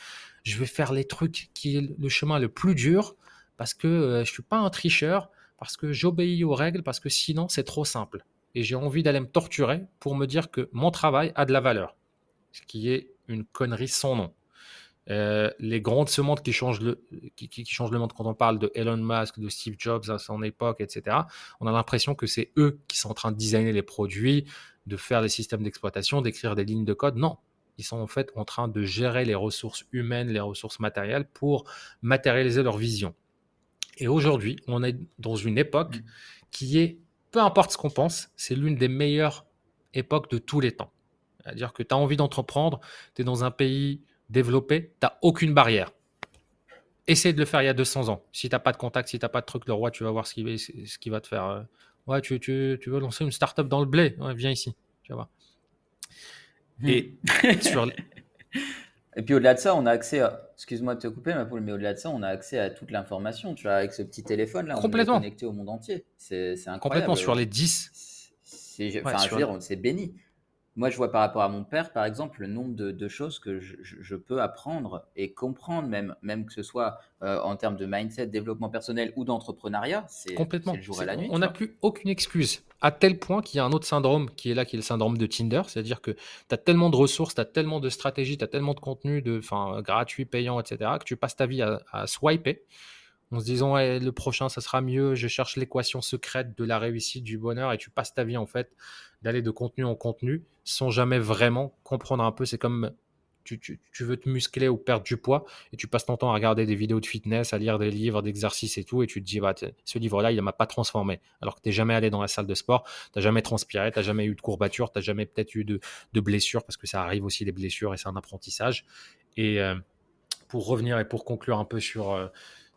je vais faire les trucs qui est le chemin le plus dur parce que euh, je ne suis pas un tricheur, parce que j'obéis aux règles, parce que sinon, c'est trop simple et j'ai envie d'aller me torturer pour me dire que mon travail a de la valeur. Ce qui est une connerie sans nom. Euh, les grands de ce monde qui changent, le, qui, qui, changent le monde quand on parle de Elon Musk, de Steve Jobs à son époque, etc., on a l'impression que c'est eux qui sont en train de designer les produits, de faire les systèmes d'exploitation, d'écrire des lignes de code. Non, ils sont en fait en train de gérer les ressources humaines, les ressources matérielles pour matérialiser leur vision. Et aujourd'hui, on est dans une époque mmh. qui est peu importe ce qu'on pense, c'est l'une des meilleures époques de tous les temps. C'est-à-dire que tu as envie d'entreprendre, tu es dans un pays développé, tu n'as aucune barrière. Essaye de le faire il y a 200 ans. Si tu n'as pas de contact, si tu n'as pas de truc, le roi, tu vas voir ce qui, ce qui va te faire. Euh, ouais, tu, tu, tu veux lancer une start-up dans le blé? Viens ici. Tu vas voir. Et sur, Et puis au-delà de ça, on a accès à. Excuse-moi de te couper, ma poule, mais au-delà de ça, on a accès à toute l'information. Tu vois, avec ce petit téléphone là, on est connecté au monde entier. C'est incroyable. Complètement sur les 10. C'est enfin, c'est béni. Moi, je vois par rapport à mon père, par exemple, le nombre de, choses que je, peux apprendre et comprendre, même, même que ce soit euh, en termes de mindset, développement personnel ou d'entrepreneuriat. C'est complètement le jour et la nuit. On n'a plus aucune excuse. À tel point qu'il y a un autre syndrome qui est là, qui est le syndrome de Tinder. C'est-à-dire que tu as tellement de ressources, tu as tellement de stratégies, tu as tellement de contenu de, gratuit, payant, etc., que tu passes ta vie à, à swiper en se disant le prochain ça sera mieux, je cherche l'équation secrète de la réussite, du bonheur, et tu passes ta vie en fait d'aller de contenu en contenu sans jamais vraiment comprendre un peu. C'est comme tu, veux te muscler ou perdre du poids et tu passes ton temps à regarder des vidéos de fitness, à lire des livres d'exercice et tout, et tu te dis, bah, ce livre-là, il ne m'a pas transformé. Alors que tu n'es jamais allé dans la salle de sport, tu n'as jamais transpiré, tu n'as jamais eu de courbature, tu n'as jamais peut-être eu de, de blessures, parce que ça arrive aussi des blessures et c'est un apprentissage. Et euh, pour revenir et pour conclure un peu sur, euh,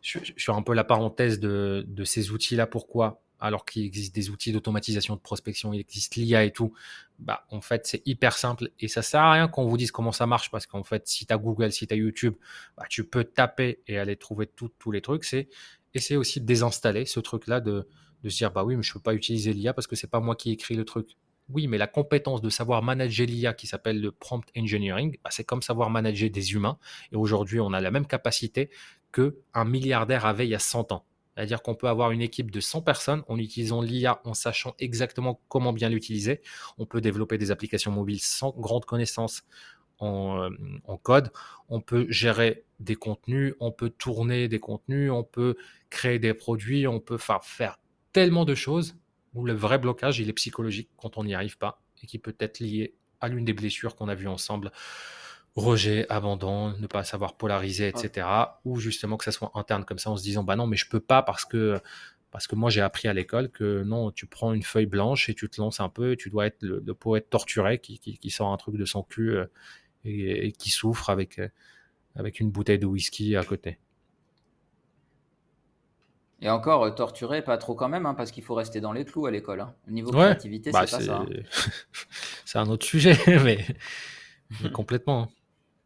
sur, un peu la parenthèse de, de ces outils-là, pourquoi alors qu'il existe des outils d'automatisation de prospection, il existe l'IA et tout, bah, en fait, c'est hyper simple et ça sert à rien qu'on vous dise comment ça marche parce qu'en fait, si tu as Google, si tu as YouTube, bah, tu peux taper et aller trouver tous les trucs. C'est essayer aussi de désinstaller ce truc-là, de, se dire, bah oui, mais je peux pas utiliser l'IA parce que c'est pas moi qui écris le truc. Oui, mais la compétence de savoir manager l'IA qui s'appelle le prompt engineering, bah, c'est comme savoir manager des humains. Et aujourd'hui, on a la même capacité qu'un milliardaire avait il y a 100 ans. C'est-à-dire qu'on peut avoir une équipe de 100 personnes en utilisant l'IA, en sachant exactement comment bien l'utiliser. On peut développer des applications mobiles sans grande connaissance en, euh, code. On peut gérer des contenus, on peut tourner des contenus, on peut créer des produits, on peut faire tellement de choses où le vrai blocage, il est psychologique quand on n'y arrive pas et qui peut être lié à l'une des blessures qu'on a vues ensemble rejet, abandon, ne pas savoir polariser, etc. Ou justement que ça soit interne comme ça en se disant bah non mais je peux pas parce que parce que moi j'ai appris à l'école que non tu prends une feuille blanche et tu te lances un peu et tu dois être le, poète torturé qui, qui, sort un truc de son cul euh, et, qui souffre avec euh, avec une bouteille de whisky à côté. Et encore, euh, torturé, pas trop quand même, hein, parce qu'il faut rester dans les clous à l'école. Hein. Au niveau créativité, bah, c'est pas ça. Hein. c'est un autre sujet, mais, mais complètement.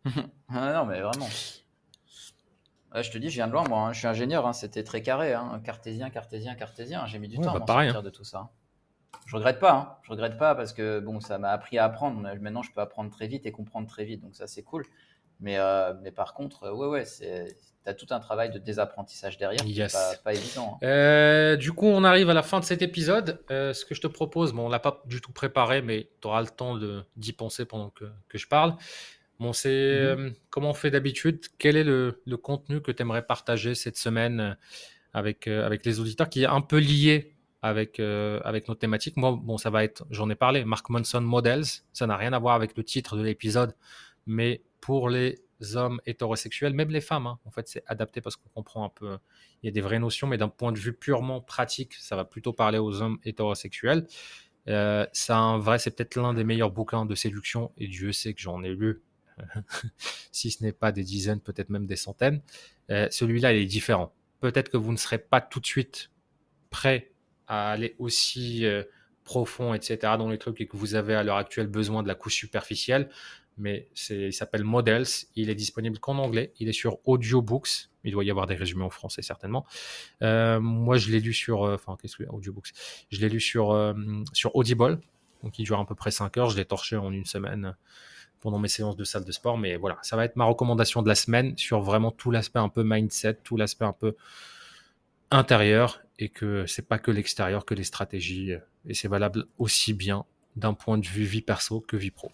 ah non, mais vraiment. je te dis, je viens de loin, moi. Hein. Je suis ingénieur. Hein. C'était très carré. Hein. Cartésien, cartésien, cartésien. J'ai mis du temps bah, à sortir de tout ça. Je regrette pas. Je regrette pas parce que bon, ça m'a appris à apprendre. Maintenant, je peux apprendre très vite et comprendre très vite. Donc ça, c'est cool. Mais, euh, mais par contre, euh, ouais, ouais, c'est tu as tout un travail de désapprentissage derrière. Yes. Pas, pas, évident. Euh, du coup, on arrive à la fin de cet épisode. ce que je te propose, bon, on l'a pas du tout préparé, mais tu auras le temps d'y penser pendant que, que je parle. Bon, c'est mmh euh, comme on fait d'habitude? Quel est le, contenu que tu aimerais partager cette semaine euh, avec, euh, avec les auditeurs qui est un peu lié avec, avec notre thématique Moi, bon, ça va être, j'en ai parlé, Mark Monson Models. Ça n'a rien à voir avec le titre de l'épisode, mais pour les hommes hétérosexuels, même les femmes. Hein. En fait, c'est adapté parce qu'on comprend un peu. Il y a des vraies notions, mais d'un point de vue purement pratique, ça va plutôt parler aux hommes hétérosexuels. C'est un vrai, c'est peut-être l'un des meilleurs bouquins de séduction, et Dieu sait que j'en ai lu, si ce n'est pas des dizaines, peut-être même des centaines. Euh, celui-là, il est différent. Peut-être que vous ne serez pas tout de suite prêt à aller aussi euh, profond, etc., dans les trucs et que vous avez à l'heure actuelle besoin de la couche superficielle mais il s'appelle Models. Il est disponible qu'en anglais. Il est sur Audiobooks. Il doit y avoir des résumés en français certainement. Euh, moi, je l'ai lu sur, enfin, qu'est-ce que Audiobooks Je l'ai lu sur sur Audible. Donc, il dure à peu près 5 heures. Je l'ai torché en une semaine pendant mes séances de salle de sport. Mais voilà, ça va être ma recommandation de la semaine sur vraiment tout l'aspect un peu mindset, tout l'aspect un peu intérieur et que c'est pas que l'extérieur, que les stratégies. Et c'est valable aussi bien d'un point de vue vie perso que vie pro.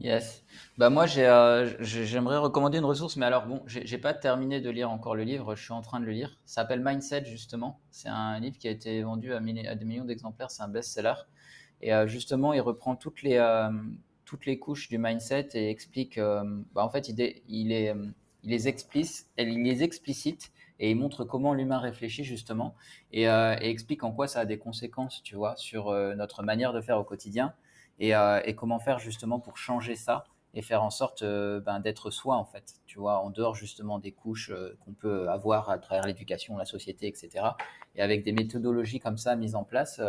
Yes. Bah moi, euh, j'aimerais recommander une ressource, mais alors bon, j'ai pas terminé de lire encore le livre, je suis en train de le lire. Ça s'appelle Mindset, justement. C'est un livre qui a été vendu à, des millions d'exemplaires, c'est un best-seller. Et euh, justement, il reprend toutes les, euh, toutes les couches du mindset et explique, bah, en fait, il, il, les explicite, il les explicite et il montre comment l'humain réfléchit, justement, et, explique en quoi ça a des conséquences, tu vois, sur notre manière de faire au quotidien. Euh, et, comment faire justement pour changer ça et faire en sorte euh, ben, d'être soi en fait, tu vois, en dehors justement des couches euh, qu'on peut avoir à travers l'éducation, la société, etc. Et avec des méthodologies comme ça mises en place.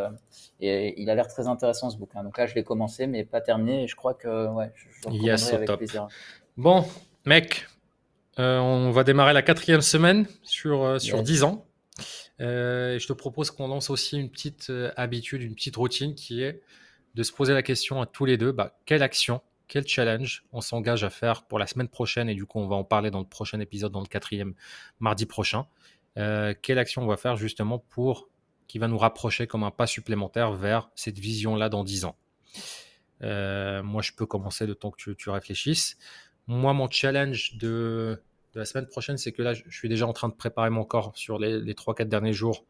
et il a l'air très intéressant ce bouquin. Donc là, je l'ai commencé, mais pas terminé. Et je crois que ouais, je, le yes, avec plaisir. Bon, mec, on va démarrer la quatrième semaine sur, sur 10 ans. et je te propose qu'on lance aussi une petite habitude, une petite routine qui est de se poser la question à tous les deux, bah, quelle action, quel challenge on s'engage à faire pour la semaine prochaine, et du coup on va en parler dans le prochain épisode, dans le quatrième mardi prochain, euh, quelle action on va faire justement pour qui va nous rapprocher comme un pas supplémentaire vers cette vision-là dans 10 ans? Euh, moi, je peux commencer le temps que tu, réfléchisses. Moi, mon challenge de, la semaine prochaine, c'est que là, je suis déjà en train de préparer mon corps sur les, les 3-4 derniers jours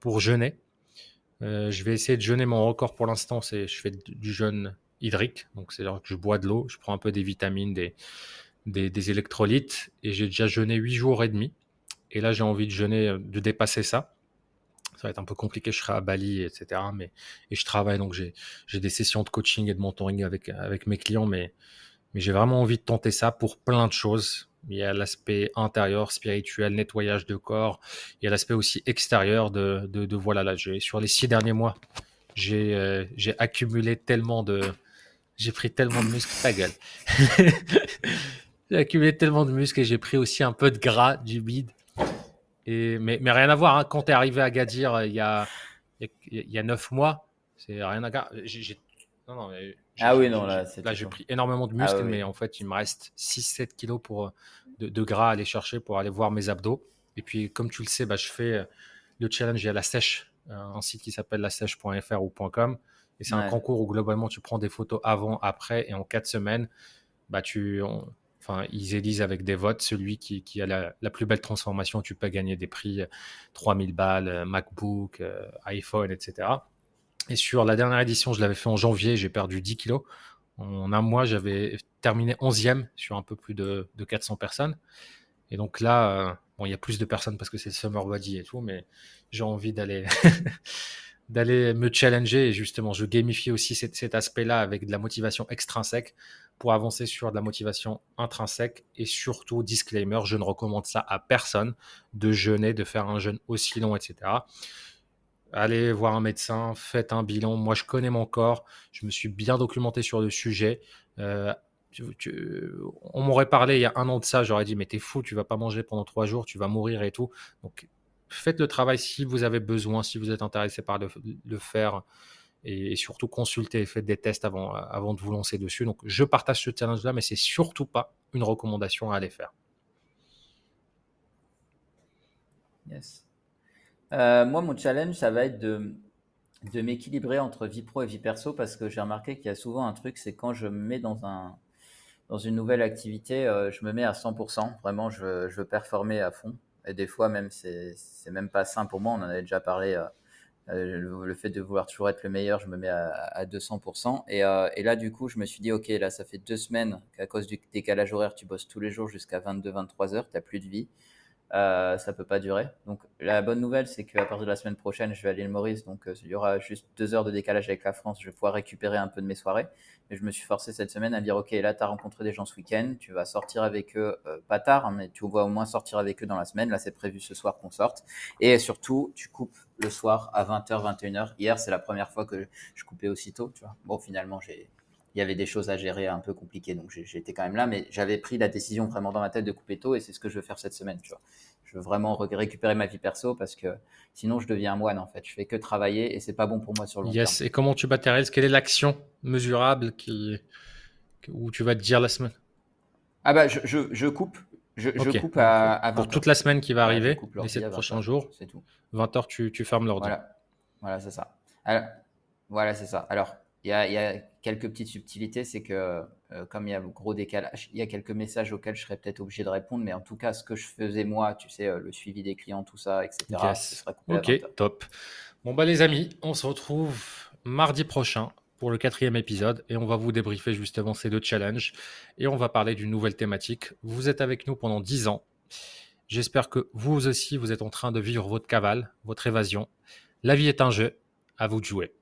pour jeûner. Euh, je vais essayer de jeûner. Mon record pour l'instant, c'est je fais du jeûne hydrique. Donc, c'est-à-dire que je bois de l'eau, je prends un peu des vitamines, des, électrolytes. Et j'ai déjà jeûné 8 jours et demi. Et là, j'ai envie de jeûner, euh, de dépasser ça. Ça va être un peu compliqué, je serai à Bali, etc. Mais, et je travaille, donc j'ai des sessions de coaching et de mentoring avec, mes clients. Mais, j'ai vraiment envie de tenter ça pour plein de choses. Il y a l'aspect intérieur, spirituel, nettoyage de corps. Il y a l'aspect aussi extérieur de, voilà, là, sur les six derniers mois, j'ai euh, j'ai accumulé tellement de. J'ai pris tellement de muscles, ta gueule. j'ai accumulé tellement de muscles et j'ai pris aussi un peu de gras, du bide. Et, mais, mais rien à voir, hein. quand tu es arrivé à Gadir euh, il y a, il y a neuf mois, c'est rien à voir. Non, non, mais ah oui, non, là, là j'ai pris énormément de muscles, ah mais en fait, il me reste 6-7 kilos pour, euh, de, gras à aller chercher pour aller voir mes abdos. Et puis, comme tu le sais, bah, je fais euh, le challenge à la sèche, un site qui s'appelle lasèche.fr ou .com. Et c'est un concours où globalement, tu prends des photos avant, après, et en 4 semaines, bah, tu, enfin, ils élisent avec des votes celui qui, qui a la, la, plus belle transformation. Tu peux gagner des prix 3000 balles, MacBook, iPhone, etc. Et sur la dernière édition, je l'avais fait en janvier, j'ai perdu 10 kilos. En un mois, j'avais terminé 11e sur un peu plus de, 400 personnes. Et donc là, euh, bon, il y a plus de personnes parce que c'est Summer Body et tout, mais j'ai envie d'aller d'aller me challenger et justement, je gamifie aussi cet, aspect-là avec de la motivation extrinsèque pour avancer sur de la motivation intrinsèque et surtout, disclaimer, je ne recommande ça à personne de jeûner, de faire un jeûne aussi long, etc allez voir un médecin, faites un bilan. Moi, je connais mon corps, je me suis bien documenté sur le sujet. Euh, on m'aurait parlé il y a un an de ça, j'aurais dit mais t'es fou, tu vas pas manger pendant trois jours, tu vas mourir et tout. Donc faites le travail si vous avez besoin, si vous êtes intéressé par le, faire et, surtout consultez, faites des tests avant, de vous lancer dessus. Donc je partage ce challenge-là, mais c'est surtout pas une recommandation à aller faire. Yes. Euh, moi, mon challenge, ça va être de, m'équilibrer entre vie pro et vie perso parce que j'ai remarqué qu'il y a souvent un truc, c'est quand je me mets dans, un, dans une nouvelle activité, euh, je me mets à 100%. Vraiment, je veux performer à fond. Et des fois, même, c'est même pas sain pour moi. On en avait déjà parlé euh, le, fait de vouloir toujours être le meilleur, je me mets à, 200%. Et, et, là, du coup, je me suis dit, OK, là, ça fait deux semaines qu'à cause du décalage horaire, tu bosses tous les jours jusqu'à 22-23 heures, tu n'as plus de vie. Euh, ça peut pas durer. Donc la bonne nouvelle, c'est qu'à partir de la semaine prochaine, je vais à l'île Maurice, donc euh, il y aura juste deux heures de décalage avec la France. Je vais pouvoir récupérer un peu de mes soirées. Mais je me suis forcé cette semaine à dire, ok, là, tu as rencontré des gens ce week-end, tu vas sortir avec eux, euh, pas tard, hein, mais tu vas au moins sortir avec eux dans la semaine. Là, c'est prévu ce soir qu'on sorte. Et surtout, tu coupes le soir à 20h, 21h. Hier, c'est la première fois que je coupais aussitôt, tu vois. Bon, finalement, j'ai il y avait des choses à gérer un peu compliquées, donc j'étais quand même là, mais j'avais pris la décision vraiment dans ma tête de couper tôt, et c'est ce que je veux faire cette semaine, tu vois. Je veux vraiment récupérer ma vie perso parce que sinon je deviens un moine en fait. Je fais que travailler et c'est pas bon pour moi sur le long yes. Et comment tu matérialises Quelle est l'action mesurable qui où tu vas te dire la semaine? Ah bah je, je, coupe. Je, coupe à, Pour toute la semaine qui va arriver, les 7 prochains jours. C'est tout. 20h, tu, tu fermes l'ordi. Voilà, voilà c'est ça. voilà, c'est ça. Alors, il y a, quelques petites subtilités, c'est que euh, comme il y a gros décalage, il y a quelques messages auxquels je serais peut-être obligé de répondre, mais en tout cas, ce que je faisais moi, tu sais, euh, le suivi des clients, tout ça, etc. ok, top. Bon bah les amis, on se retrouve mardi prochain pour le quatrième épisode et on va vous débriefer justement ces deux challenges et on va parler d'une nouvelle thématique. Vous êtes avec nous pendant 10 ans. J'espère que vous aussi, vous êtes en train de vivre votre cavale, votre évasion. La vie est un jeu, à vous de jouer.